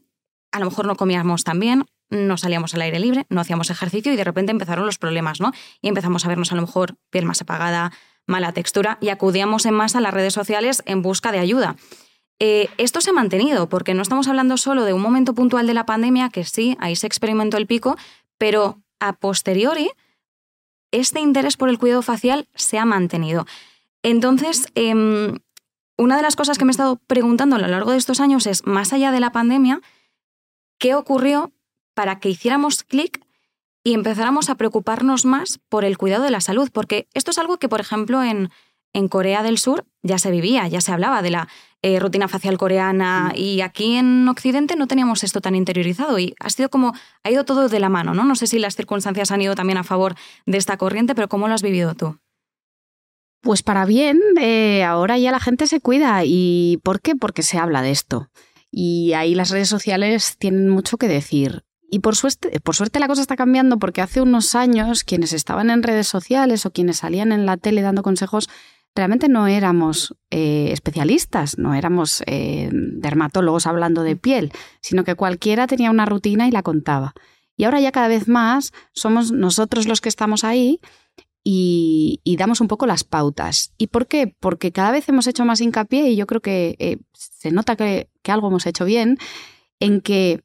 a lo mejor no comíamos tan bien, no salíamos al aire libre, no hacíamos ejercicio y de repente empezaron los problemas, ¿no? Y empezamos a vernos a lo mejor piel más apagada, mala textura y acudíamos en masa a las redes sociales en busca de ayuda. Eh, esto se ha mantenido porque no estamos hablando solo de un momento puntual de la pandemia, que sí, ahí se experimentó el pico, pero a posteriori este interés por el cuidado facial se ha mantenido. Entonces, em, una de las cosas que me he estado preguntando a lo largo de estos años es, más allá de la pandemia, ¿qué ocurrió para que hiciéramos clic y empezáramos a preocuparnos más por el cuidado de la salud? Porque esto es algo que, por ejemplo, en, en Corea del Sur ya se vivía, ya se hablaba de la eh, rutina facial coreana mm. y aquí en Occidente no teníamos esto tan interiorizado y ha sido como, ha ido todo de la mano, ¿no? No sé si las circunstancias han ido también a favor de esta corriente, pero ¿cómo lo has vivido tú? Pues para bien, eh, ahora ya la gente se cuida. ¿Y por qué? Porque se habla de esto. Y ahí las redes sociales tienen mucho que decir. Y por suerte, por suerte la cosa está cambiando porque hace unos años quienes estaban en redes sociales o quienes salían en la tele dando consejos realmente no éramos eh, especialistas, no éramos eh, dermatólogos hablando de piel, sino que cualquiera tenía una rutina y la contaba. Y ahora ya cada vez más somos nosotros los que estamos ahí y, damos un poco las pautas. ¿Y por qué? Porque cada vez hemos hecho más hincapié y yo creo que eh, se nota que, que algo hemos hecho bien en que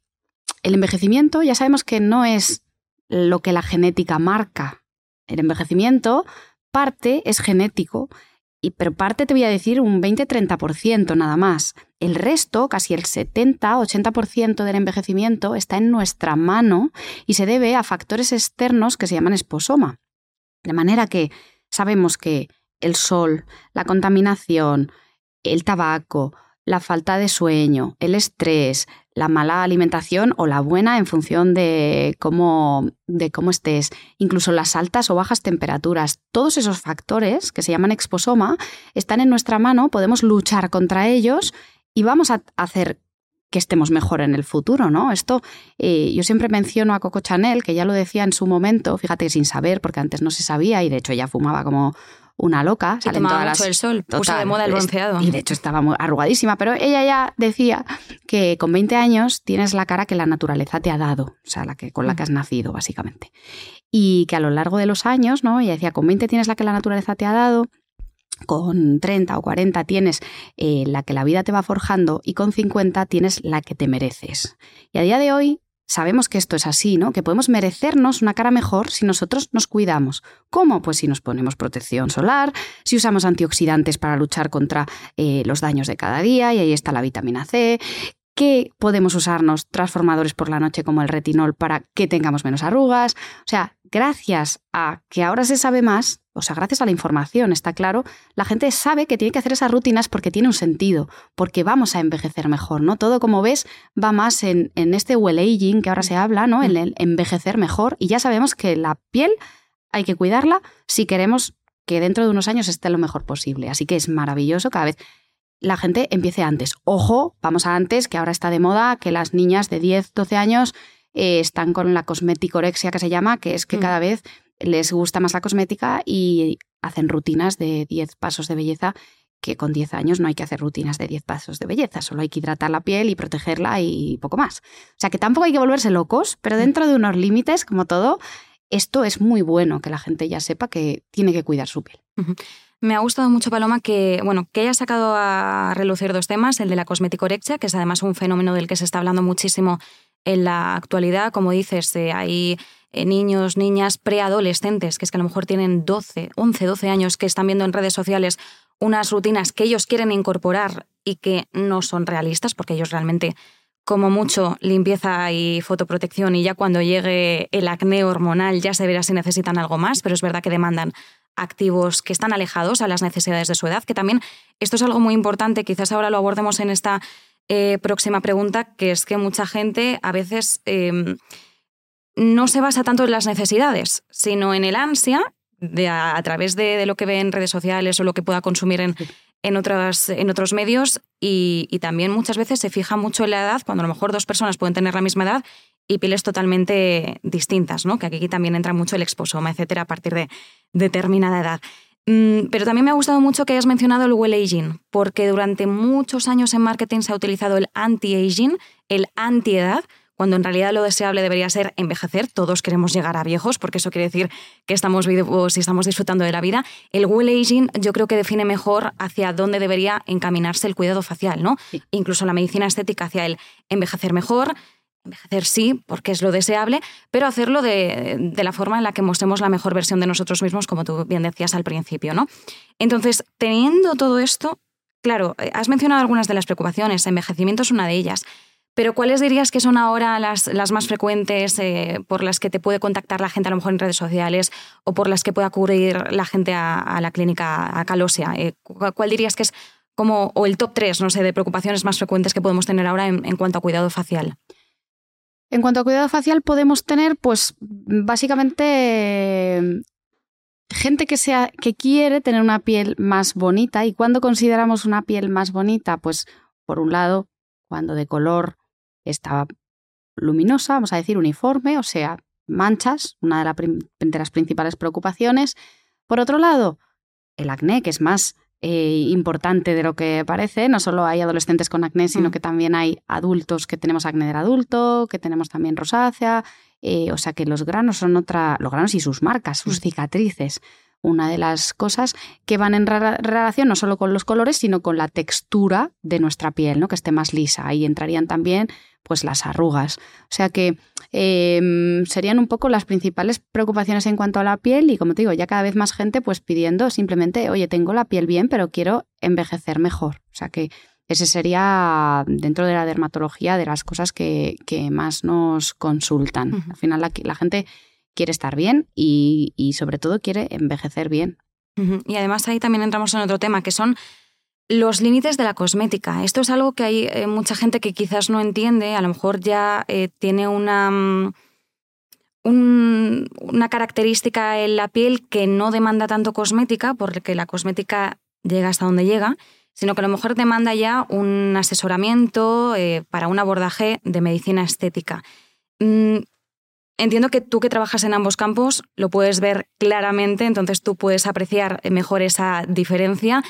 el envejecimiento ya sabemos que no es lo que la genética marca. El envejecimiento parte es genético y, pero parte te voy a decir un 20-30% nada más. El resto, casi el 70-80% del envejecimiento, está en nuestra mano y se debe a factores externos que se llaman esposoma. De manera que sabemos que el sol, la contaminación, el tabaco, la falta de sueño, el estrés, la mala alimentación o la buena en función de cómo, de cómo estés, incluso las altas o bajas temperaturas. Todos esos factores que se llaman exposoma están en nuestra mano, podemos luchar contra ellos y vamos a hacer que estemos mejor en el futuro, ¿no? Esto eh, yo siempre menciono a Coco Chanel, que ya lo decía en su momento, fíjate sin saber, porque antes no se sabía y de hecho ella fumaba como una loca. Se tomaba mucho el sol, puso de moda el bronceado. Y de hecho estaba muy arrugadísima, pero ella ya decía que con 20 años tienes la cara que la naturaleza te ha dado, o sea, la que, con la que has nacido, básicamente. Y que a lo largo de los años, ¿no? Ella decía, con 20 tienes la que la naturaleza te ha dado, con 30 o 40 tienes eh, la que la vida te va forjando y con 50 tienes la que te mereces. Y a día de hoy Sabemos que esto es así, ¿no? Que podemos merecernos una cara mejor si nosotros nos cuidamos. ¿Cómo? Pues si nos ponemos protección solar, si usamos antioxidantes para luchar contra eh, los daños de cada día, y ahí está la vitamina C, que podemos usarnos transformadores por la noche como el retinol para que tengamos menos arrugas. O sea, gracias a que ahora se sabe más, o sea, gracias a la información, está claro, la gente sabe que tiene que hacer esas rutinas porque tiene un sentido, porque vamos a envejecer mejor, ¿no? Todo, como ves, va más en, en este well aging que ahora se habla, ¿no? En el envejecer mejor y ya sabemos que la piel hay que cuidarla si queremos que dentro de unos años esté lo mejor posible. Así que es maravilloso cada vez la gente empiece antes. Ojo, vamos a antes, que ahora está de moda que las niñas de 10, 12 años eh, están con la cosmeticorexia que se llama, que es que mm. cada vez les gusta más la cosmética y hacen rutinas de 10 pasos de belleza que con 10 años no hay que hacer rutinas de 10 pasos de belleza, solo hay que hidratar la piel y protegerla y poco más. O sea que tampoco hay que volverse locos, pero mm. dentro de unos límites, como todo, esto es muy bueno que la gente ya sepa que tiene que cuidar su piel. Me ha gustado mucho, Paloma, que, bueno, que haya sacado a relucir dos temas, el de la cosmeticorexia, que es además un fenómeno del que se está hablando muchísimo en la actualidad. Como dices, eh, hay eh, niños, niñas preadolescentes, que es que a lo mejor tienen 12, 11, 12 años, que están viendo en redes sociales unas rutinas que ellos quieren incorporar y que no son realistas, porque ellos realmente, como mucho, limpieza y fotoprotección, y ya cuando llegue el acné hormonal ya se verá si necesitan algo más, pero es verdad que demandan activos que están alejados a las necesidades de su edad, que también esto es algo muy importante, quizás ahora lo abordemos en esta eh, próxima pregunta, que es que mucha gente a veces em, no se basa tanto en las necesidades, sino en el ansia de a, través de, lo que ve en redes sociales o lo que pueda consumir en, en, en otros medios y, y, también muchas veces se fija mucho en la edad, cuando a lo mejor dos personas pueden tener la misma edad y pieles totalmente distintas, ¿no? que aquí también entra mucho el exposoma, etcétera, a partir de determinada edad. Mm, pero también me ha gustado mucho que hayas mencionado el well aging, porque durante muchos años en marketing se ha utilizado el anti-aging, el anti-edad, cuando en realidad lo deseable debería ser envejecer. Todos queremos llegar a viejos, porque eso quiere decir que estamos vivos y estamos disfrutando de la vida. El well aging yo creo que define mejor hacia dónde debería encaminarse el cuidado facial, ¿no? Incluso la medicina estética hacia el envejecer mejor, Envejecer sí, porque es lo deseable, pero hacerlo de, de, la forma en la que mostremos la mejor versión de nosotros mismos, como tú bien decías al principio, ¿no? Entonces, teniendo todo esto, claro, eh, has mencionado algunas de las preocupaciones, envejecimiento es una de ellas, pero ¿cuáles dirías que son ahora las, las más frecuentes eh, por las que te puede contactar la gente a lo mejor en redes sociales o por las que puede acudir la gente a, la clínica a Calosia? Eh, ¿Cuál dirías que es como, o el top 3, no sé, de preocupaciones más frecuentes que podemos tener ahora en cuanto a cuidado facial? En cuanto a cuidado facial, podemos tener, pues, básicamente gente que sea que quiere tener una piel más bonita. ¿Y cuando consideramos una piel más bonita? Pues, por un lado, cuando de color está luminosa, vamos a decir uniforme, o sea, manchas, una de, de las principales preocupaciones. Por otro lado, el acné, que es más eh, importante de lo que parece. No solo hay adolescentes con acné, sino mm. que también hay adultos que tenemos acné del adulto, que tenemos también rosácea. Eh, o sea que los granos son otra, los granos y sus marcas, sus mm. cicatrices. Una de las cosas que van en relación no solo con los colores, sino con la textura de nuestra piel, ¿no? que esté más lisa. Ahí entrarían también pues las arrugas. O sea que em, serían un poco las principales preocupaciones en cuanto a la piel y como te digo, ya cada vez más gente pues pidiendo simplemente, oye, tengo la piel bien, pero quiero envejecer mejor. O sea que ese sería dentro de la dermatología de las cosas que, más nos consultan. Al final la, gente quiere estar bien y, y sobre todo quiere envejecer bien. Y además ahí también entramos en otro tema, que son los límites de la cosmética. Esto es algo que hay eh, mucha gente que quizás no entiende, a lo mejor ya eh, tiene una, mm, una característica en la piel que no demanda tanto cosmética, porque la cosmética llega hasta donde llega, sino que a lo mejor demanda ya un asesoramiento eh, para un abordaje de medicina estética. Mm, entiendo que tú que trabajas en ambos campos lo puedes ver claramente, entonces tú puedes apreciar mejor esa diferencia.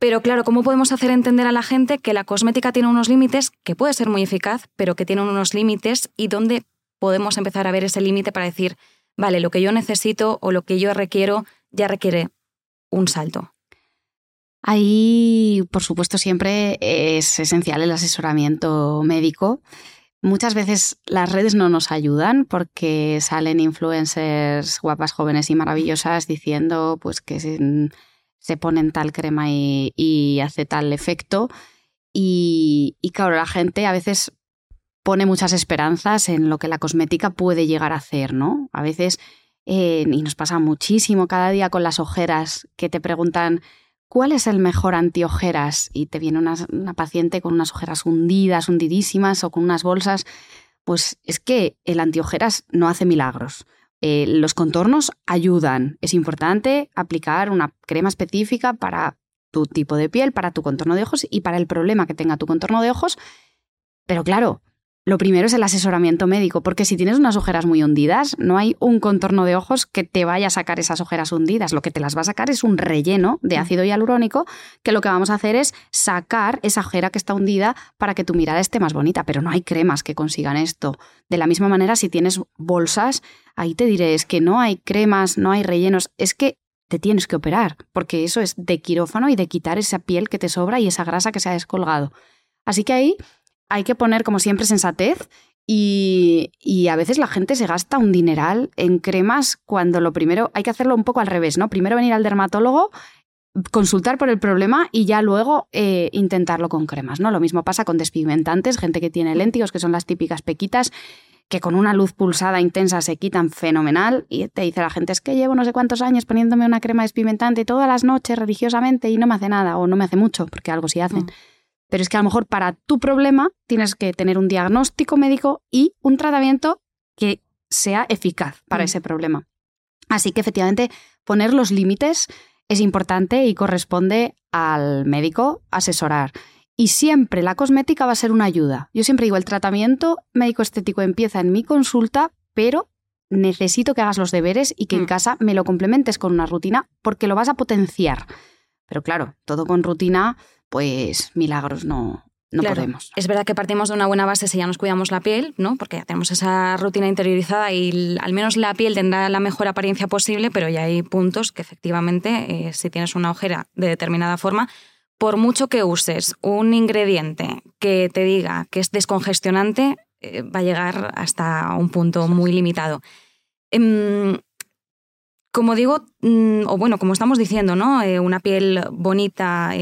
Pero claro, ¿cómo podemos hacer entender a la gente que la cosmética tiene unos límites, que puede ser muy eficaz, pero que tiene unos límites y dónde podemos empezar a ver ese límite para decir, vale, lo que yo necesito o lo que yo requiero ya requiere un salto? Ahí, por supuesto, siempre es esencial el asesoramiento médico. Muchas veces las redes no nos ayudan porque salen influencers guapas, jóvenes y maravillosas diciendo pues que se ponen tal crema y, hace tal efecto. Y, claro, la gente a veces pone muchas esperanzas en lo que la cosmética puede llegar a hacer, ¿no? A veces, eh, y nos pasa muchísimo cada día con las ojeras, que te preguntan, ¿cuál es el mejor antiojeras? Y te viene una, una paciente con unas ojeras hundidas, hundidísimas o con unas bolsas. Pues es que el antiojeras no hace milagros. Eh, los contornos ayudan. Es importante aplicar una crema específica para tu tipo de piel, para tu contorno de ojos y para el problema que tenga tu contorno de ojos. Pero claro, lo primero es el asesoramiento médico, porque si tienes unas ojeras muy hundidas, no hay un contorno de ojos que te vaya a sacar esas ojeras hundidas. Lo que te las va a sacar es un relleno de mm. ácido hialurónico, que lo que vamos a hacer es sacar esa ojera que está hundida para que tu mirada esté más bonita. Pero no hay cremas que consigan esto. De la misma manera, si tienes bolsas, ahí te diré, es que no hay cremas, no hay rellenos, es que te tienes que operar, porque eso es de quirófano y de quitar esa piel que te sobra y esa grasa que se ha descolgado. Así que ahí hay que poner, como siempre, sensatez y, a veces la gente se gasta un dineral en cremas cuando lo primero hay que hacerlo un poco al revés, ¿no? Primero venir al dermatólogo, consultar por el problema y ya luego eh, intentarlo con cremas, ¿no? Lo mismo pasa con despigmentantes, gente que tiene léntigos, que son las típicas pequitas, que con una luz pulsada intensa se quitan fenomenal y te dice la gente es que llevo no sé cuántos años poniéndome una crema despigmentante todas las noches religiosamente y no me hace nada o no me hace mucho, porque algo sí hacen. Mm. Pero es que a lo mejor para tu problema tienes que tener un diagnóstico médico y un tratamiento que sea eficaz para mm. ese problema. Así que efectivamente poner los límites es importante y corresponde al médico asesorar. Y siempre la cosmética va a ser una ayuda. Yo siempre digo, el tratamiento médico estético empieza en mi consulta, pero necesito que hagas los deberes y que en mm. casa me lo complementes con una rutina porque lo vas a potenciar. Pero claro, todo con rutina pues milagros no, no podemos. Es verdad que partimos de una buena base si ya nos cuidamos la piel, ¿no? Porque ya tenemos esa rutina interiorizada y al menos la piel tendrá la mejor apariencia posible, pero ya hay puntos que efectivamente, eh, si tienes una ojera de determinada forma, por mucho que uses un ingrediente que te diga que es descongestionante, eh, va a llegar hasta un punto muy limitado. Em, como digo, mm, o bueno, como estamos diciendo, ¿no? Eh, una piel bonita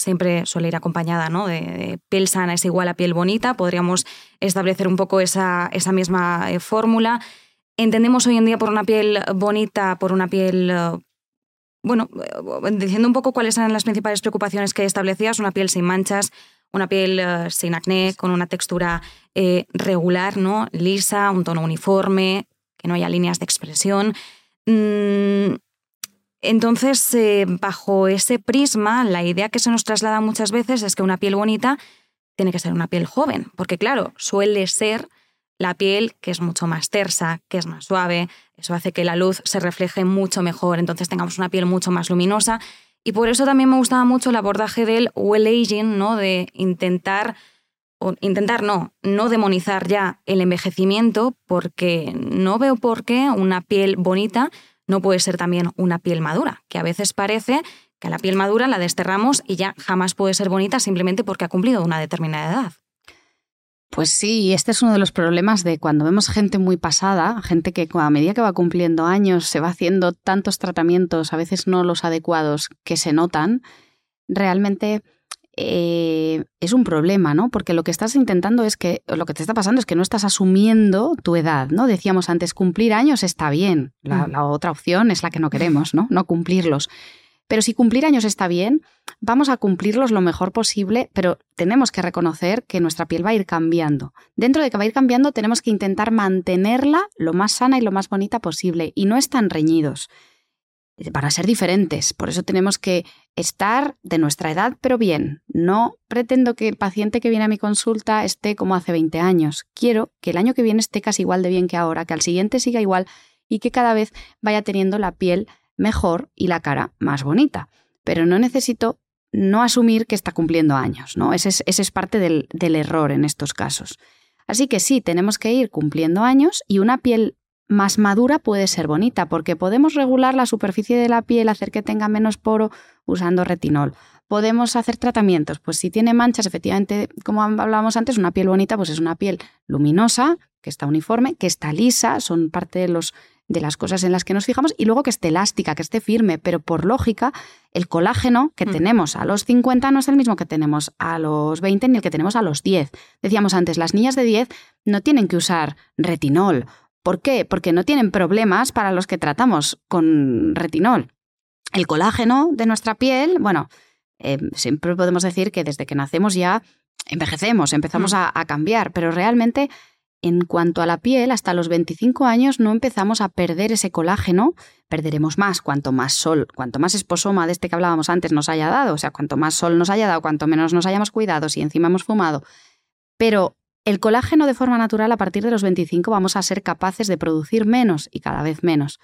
siempre suele ir acompañada ¿no? de, piel sana es igual a piel bonita. Podríamos establecer un poco esa, esa misma eh, fórmula. Entendemos hoy en día por una piel bonita, por una piel eh, bueno, eh, diciendo un poco cuáles eran las principales preocupaciones que establecías, una piel sin manchas, una piel sin acné, con una textura regular, ¿no? lisa, un tono uniforme, que no haya líneas de expresión. Mm, entonces, eh, bajo ese prisma, la idea que se nos traslada muchas veces es que una piel bonita tiene que ser una piel joven, porque claro, suele ser la piel que es mucho más tersa, que es más suave, eso hace que la luz se refleje mucho mejor, entonces tengamos una piel mucho más luminosa. Y por eso también me gustaba mucho el abordaje del well aging, ¿no? De intentar, intentar no, no demonizar ya el envejecimiento, porque no veo por qué una piel bonita no puede ser también una piel madura, que a veces parece que a la piel madura la desterramos y ya jamás puede ser bonita simplemente porque ha cumplido una determinada edad. Pues sí, este es uno de los problemas de cuando vemos gente muy pasada, gente que a medida que va cumpliendo años se va haciendo tantos tratamientos, a veces no los adecuados, que se notan, realmente eh, es un problema, ¿no? Porque lo que estás intentando es que, lo que te está pasando es que no estás asumiendo tu edad, ¿no? Decíamos antes, cumplir años está bien. La, mm. la otra opción es la que no queremos, ¿no? No cumplirlos. Pero si cumplir años está bien, vamos a cumplirlos lo mejor posible, pero tenemos que reconocer que nuestra piel va a ir cambiando. Dentro de que va a ir cambiando, tenemos que intentar mantenerla lo más sana y lo más bonita posible y no están reñidos van a ser diferentes. Por eso tenemos que estar de nuestra edad, pero bien. No pretendo que el paciente que viene a mi consulta esté como hace 20 años. Quiero que el año que viene esté casi igual de bien que ahora, que al siguiente siga igual y que cada vez vaya teniendo la piel mejor y la cara más bonita. Pero no necesito no asumir que está cumpliendo años, ¿no? Ese es, ese es parte del, del error en estos casos. Así que sí, tenemos que ir cumpliendo años y una piel más madura puede ser bonita, porque podemos regular la superficie de la piel, hacer que tenga menos poro usando retinol. Podemos hacer tratamientos, pues si tiene manchas, efectivamente, como hablábamos antes, una piel bonita, pues es una piel luminosa, que está uniforme, que está lisa, son parte de los de las cosas en las que nos fijamos y luego que esté elástica, que esté firme, pero por lógica, el colágeno que mm. tenemos a los 50 no es el mismo que tenemos a los 20 ni el que tenemos a los 10. Decíamos antes, las niñas de 10 no tienen que usar retinol ¿Por qué? Porque no tienen problemas para los que tratamos con retinol. El colágeno de nuestra piel, bueno, eh, siempre podemos decir que desde que nacemos ya envejecemos, empezamos mm. a, a cambiar, pero realmente en cuanto a la piel, hasta los 25 años no empezamos a perder ese colágeno, perderemos más cuanto más sol, cuanto más esposoma de este que hablábamos antes nos haya dado, o sea, cuanto más sol nos haya dado, cuanto menos nos hayamos cuidado, si encima hemos fumado. Pero el colágeno de forma natural a partir de los 25 vamos a ser capaces de producir menos y cada vez menos.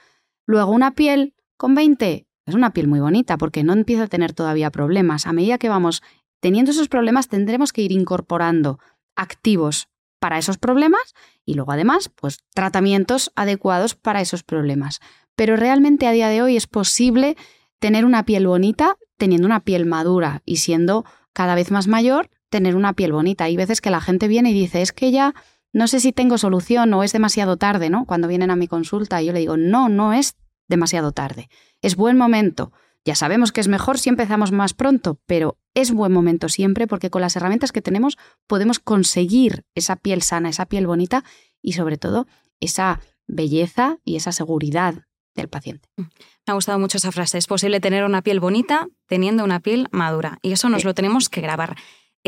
Luego una piel con 20 es una piel muy bonita porque no empieza a tener todavía problemas. A medida que vamos teniendo esos problemas tendremos que ir incorporando activos para esos problemas y luego además pues tratamientos adecuados para esos problemas. Pero realmente a día de hoy es posible tener una piel bonita teniendo una piel madura y siendo cada vez más mayor tener una piel bonita. Hay veces que la gente viene y dice, es que ya no sé si tengo solución o es demasiado tarde, ¿no? Cuando vienen a mi consulta, yo le digo, no, no es demasiado tarde. Es buen momento. Ya sabemos que es mejor si empezamos más pronto, pero es buen momento siempre porque con las herramientas que tenemos podemos conseguir esa piel sana, esa piel bonita y sobre todo esa belleza y esa seguridad del paciente. Me ha gustado mucho esa frase. Es posible tener una piel bonita teniendo una piel madura. Y eso nos lo tenemos que grabar.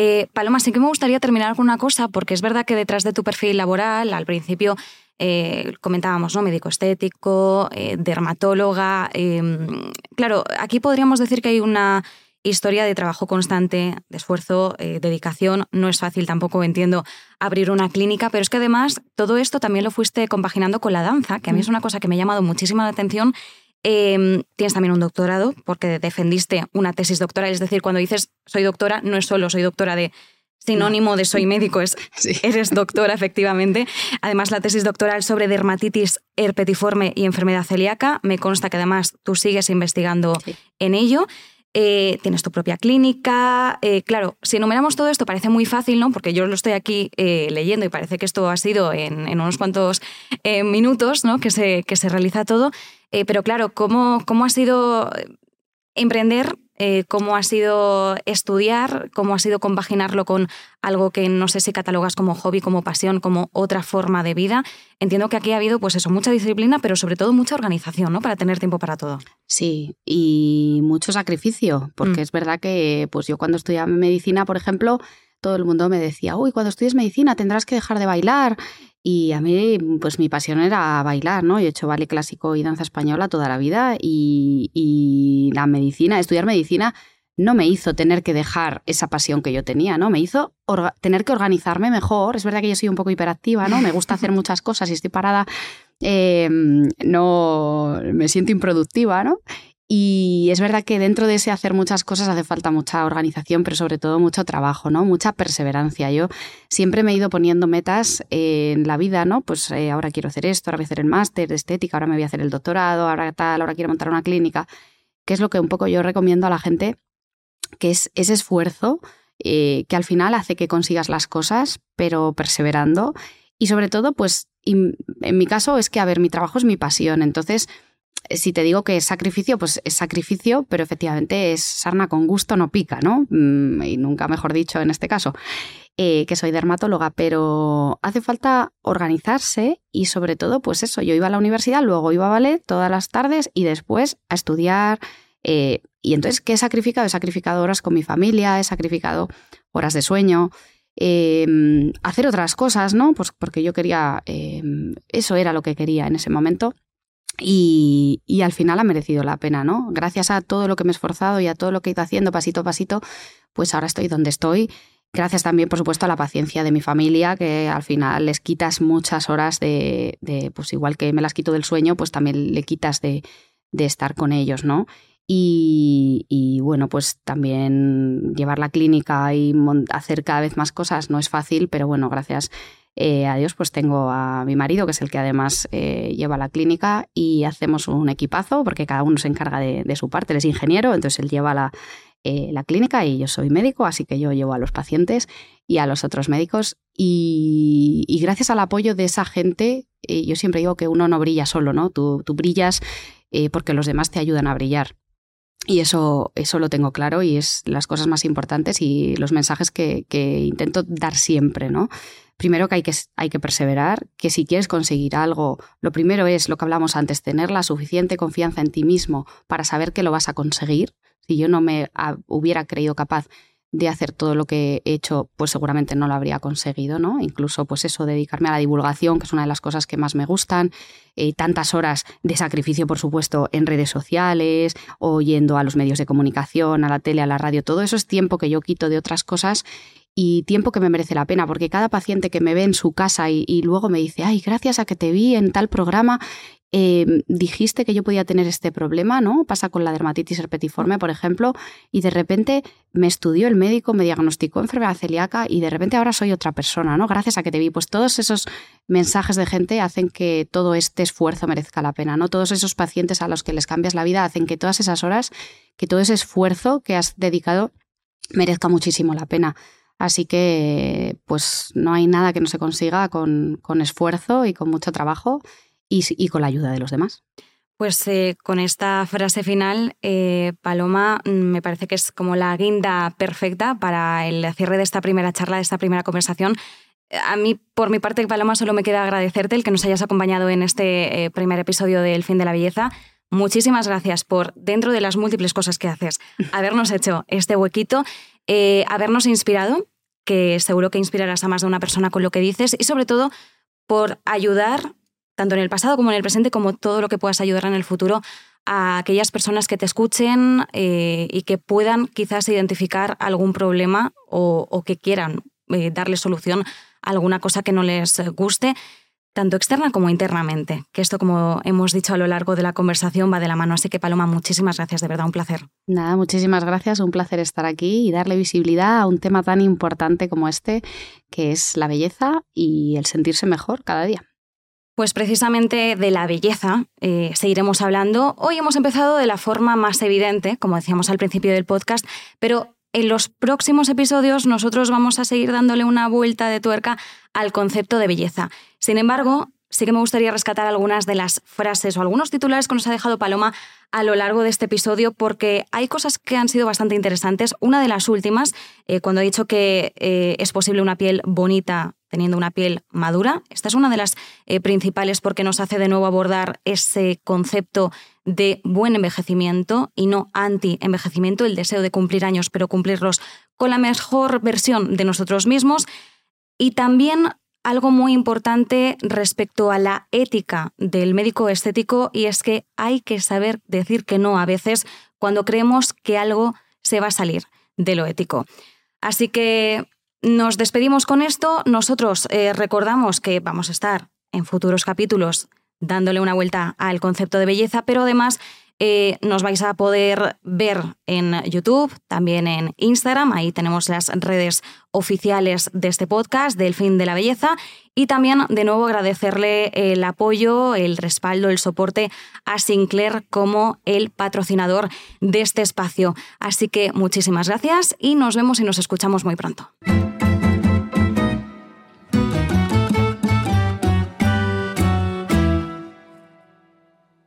Eh, Paloma, sí que me gustaría terminar con una cosa, porque es verdad que detrás de tu perfil laboral, al principio eh, comentábamos, ¿no? Médico estético, eh, dermatóloga. Em, claro, aquí podríamos decir que hay una historia de trabajo constante, de esfuerzo, dedicación. No es fácil tampoco, entiendo, abrir una clínica, pero es que además todo esto también lo fuiste compaginando con la danza, que a mí es mm. una cosa que me ha llamado muchísimo la atención Em, tienes también un doctorado porque defendiste una tesis doctoral, es decir, cuando dices soy doctora, no es solo soy doctora de sinónimo de soy médico es <laughs> eres doctora, efectivamente. Además, la tesis doctoral sobre dermatitis herpetiforme y enfermedad celíaca, me consta que además tú sigues investigando en ello. Eh, tienes tu propia clínica. Eh, claro, si enumeramos todo esto parece muy fácil, ¿no? Porque yo lo estoy aquí eh, leyendo y parece que esto ha sido en, unos cuantos minutos, ¿no? Que se, que se realiza todo. pero claro, ¿cómo, ¿cómo ha sido emprender eh, cómo ha sido estudiar, cómo ha sido compaginarlo con algo que no sé si catalogas como hobby, como pasión, como otra forma de vida. Entiendo que aquí ha habido, pues eso, mucha disciplina, pero sobre todo mucha organización, ¿no? Para tener tiempo para todo. Sí, y mucho sacrificio, porque mm. es verdad que, pues yo cuando estudiaba medicina, por ejemplo, todo el mundo me decía, uy, cuando estudies medicina tendrás que dejar de bailar. Y a mí, pues mi pasión era bailar, ¿no? Yo he hecho ballet clásico y danza española toda la vida y, la medicina, estudiar medicina no me hizo tener que dejar esa pasión que yo tenía, ¿no? Me hizo tener que organizarme mejor. Es verdad que yo soy un poco hiperactiva, ¿no? Me gusta hacer muchas cosas y estoy parada, em, no me siento improductiva, ¿no? Y es verdad que dentro de ese hacer muchas cosas hace falta mucha organización, pero sobre todo mucho trabajo, ¿no? Mucha perseverancia. Yo siempre me he ido poniendo metas en la vida, ¿no? Pues eh, ahora quiero hacer esto, ahora voy a hacer el máster de estética, ahora me voy a hacer el doctorado, ahora tal, ahora quiero montar una clínica, que es lo que un poco yo recomiendo a la gente, que es ese esfuerzo eh, que al final hace que consigas las cosas, pero perseverando. Y sobre todo, pues en mi caso es que, a ver, mi trabajo es mi pasión, entonces si te digo que es sacrificio, pues es sacrificio, pero efectivamente es sarna con gusto, no pica, ¿no? Mm, y nunca mejor dicho en este caso, eh, que soy dermatóloga, pero hace falta organizarse y sobre todo, pues eso, yo iba a la universidad, luego iba a ballet todas las tardes y después a estudiar. Eh, y entonces, ¿qué he sacrificado? He sacrificado horas con mi familia, he sacrificado horas de sueño, em, hacer otras cosas, ¿no? Pues porque yo quería, em, eso era lo que quería en ese momento. Y, al final ha merecido la pena, ¿no? Gracias a todo lo que me he esforzado y a todo lo que he ido haciendo pasito a pasito, pues ahora estoy donde estoy. Gracias también, por supuesto, a la paciencia de mi familia, que al final les quitas muchas horas de, pues igual que me las quito del sueño, pues también le quitas de, estar con ellos, ¿no? Y, y, bueno, pues también llevar la clínica y hacer cada vez más cosas no es fácil, pero bueno, gracias eh, adiós, pues tengo a mi marido, que es el que además eh, lleva la clínica, y hacemos un equipazo, porque cada uno se encarga de, su parte. Él es ingeniero, entonces él lleva la, eh, la, clínica y yo soy médico, así que yo llevo a los pacientes y a los otros médicos. Y, gracias al apoyo de esa gente, yo siempre digo que uno no brilla solo, ¿no? Tú, tú brillas porque los demás te ayudan a brillar. Y eso, eso lo tengo claro y es las cosas más importantes y los mensajes que, que intento dar siempre, ¿no? primero que hay, que hay que perseverar, que si quieres conseguir algo, lo primero es lo que hablamos antes, tener la suficiente confianza en ti mismo para saber que lo vas a conseguir. Si yo no me hubiera creído capaz de hacer todo lo que he hecho, pues seguramente no lo habría conseguido, ¿no? Incluso, pues eso, dedicarme a la divulgación, que es una de las cosas que más me gustan, eh, tantas horas de sacrificio, por supuesto, en redes sociales, o yendo a los medios de comunicación, a la tele, a la radio, todo eso es tiempo que yo quito de otras cosas y tiempo que me merece la pena, porque cada paciente que me ve en su casa y, luego me dice, ay, gracias a que te vi en tal programa, em, dijiste que yo podía tener este problema, ¿no? Pasa con la dermatitis herpetiforme, por ejemplo, y de repente me estudió el médico, me diagnosticó enfermedad celíaca y de repente ahora soy otra persona, ¿no? Gracias a que te vi. Pues todos esos mensajes de gente hacen que todo este esfuerzo merezca la pena, ¿no? Todos esos pacientes a los que les cambias la vida hacen que todas esas horas, que todo ese esfuerzo que has dedicado merezca muchísimo la pena. Así que, pues no hay nada que no se consiga con, esfuerzo y con mucho trabajo y, con la ayuda de los demás. Pues eh, con esta frase final, eh, Paloma, mm, me parece que es como la guinda perfecta para el cierre de esta primera charla, de esta primera conversación. A mí, por mi parte, Paloma, solo me queda agradecerte el que nos hayas acompañado en este eh, primer episodio de El fin de la belleza. Muchísimas gracias por, dentro de las múltiples cosas que haces, <laughs> habernos hecho este huequito eh, habernos inspirado, que seguro que inspirarás a más de una persona con lo que dices, y sobre todo por ayudar, tanto en el pasado como en el presente, como todo lo que puedas ayudar en el futuro, a aquellas personas que te escuchen eh, y que puedan quizás identificar algún problema o, que quieran eh, darle solución a alguna cosa que no les guste tanto externa como internamente. Que esto, como hemos dicho a lo largo de la conversación, va de la mano. Así que, Paloma, muchísimas gracias, de verdad, un placer. Nada, muchísimas gracias, un placer estar aquí y darle visibilidad a un tema tan importante como este, que es la belleza y el sentirse mejor cada día. Pues precisamente de la belleza eh, seguiremos hablando. Hoy hemos empezado de la forma más evidente, como decíamos al principio del podcast, pero en los próximos episodios nosotros vamos a seguir dándole una vuelta de tuerca al concepto de belleza. Sin embargo, sí que me gustaría rescatar algunas de las frases o algunos titulares que nos ha dejado Paloma a lo largo de este episodio porque hay cosas que han sido bastante interesantes. Una de las últimas, eh, cuando ha dicho que eh, es posible una piel bonita teniendo una piel madura, esta es una de las eh, principales porque nos hace de nuevo abordar ese concepto de buen envejecimiento y no anti-envejecimiento, el deseo de cumplir años, pero cumplirlos con la mejor versión de nosotros mismos. Y también algo muy importante respecto a la ética del médico estético y es que hay que saber decir que no a veces cuando creemos que algo se va a salir de lo ético. Así que nos despedimos con esto. Nosotros eh, recordamos que vamos a estar en futuros capítulos dándole una vuelta al concepto de belleza, pero además eh, nos vais a poder ver en YouTube, también en Instagram, ahí tenemos las redes oficiales de este podcast, del fin de la belleza, y también de nuevo agradecerle el apoyo, el respaldo, el soporte a Sinclair como el patrocinador de este espacio. Así que muchísimas gracias y nos vemos y nos escuchamos muy pronto.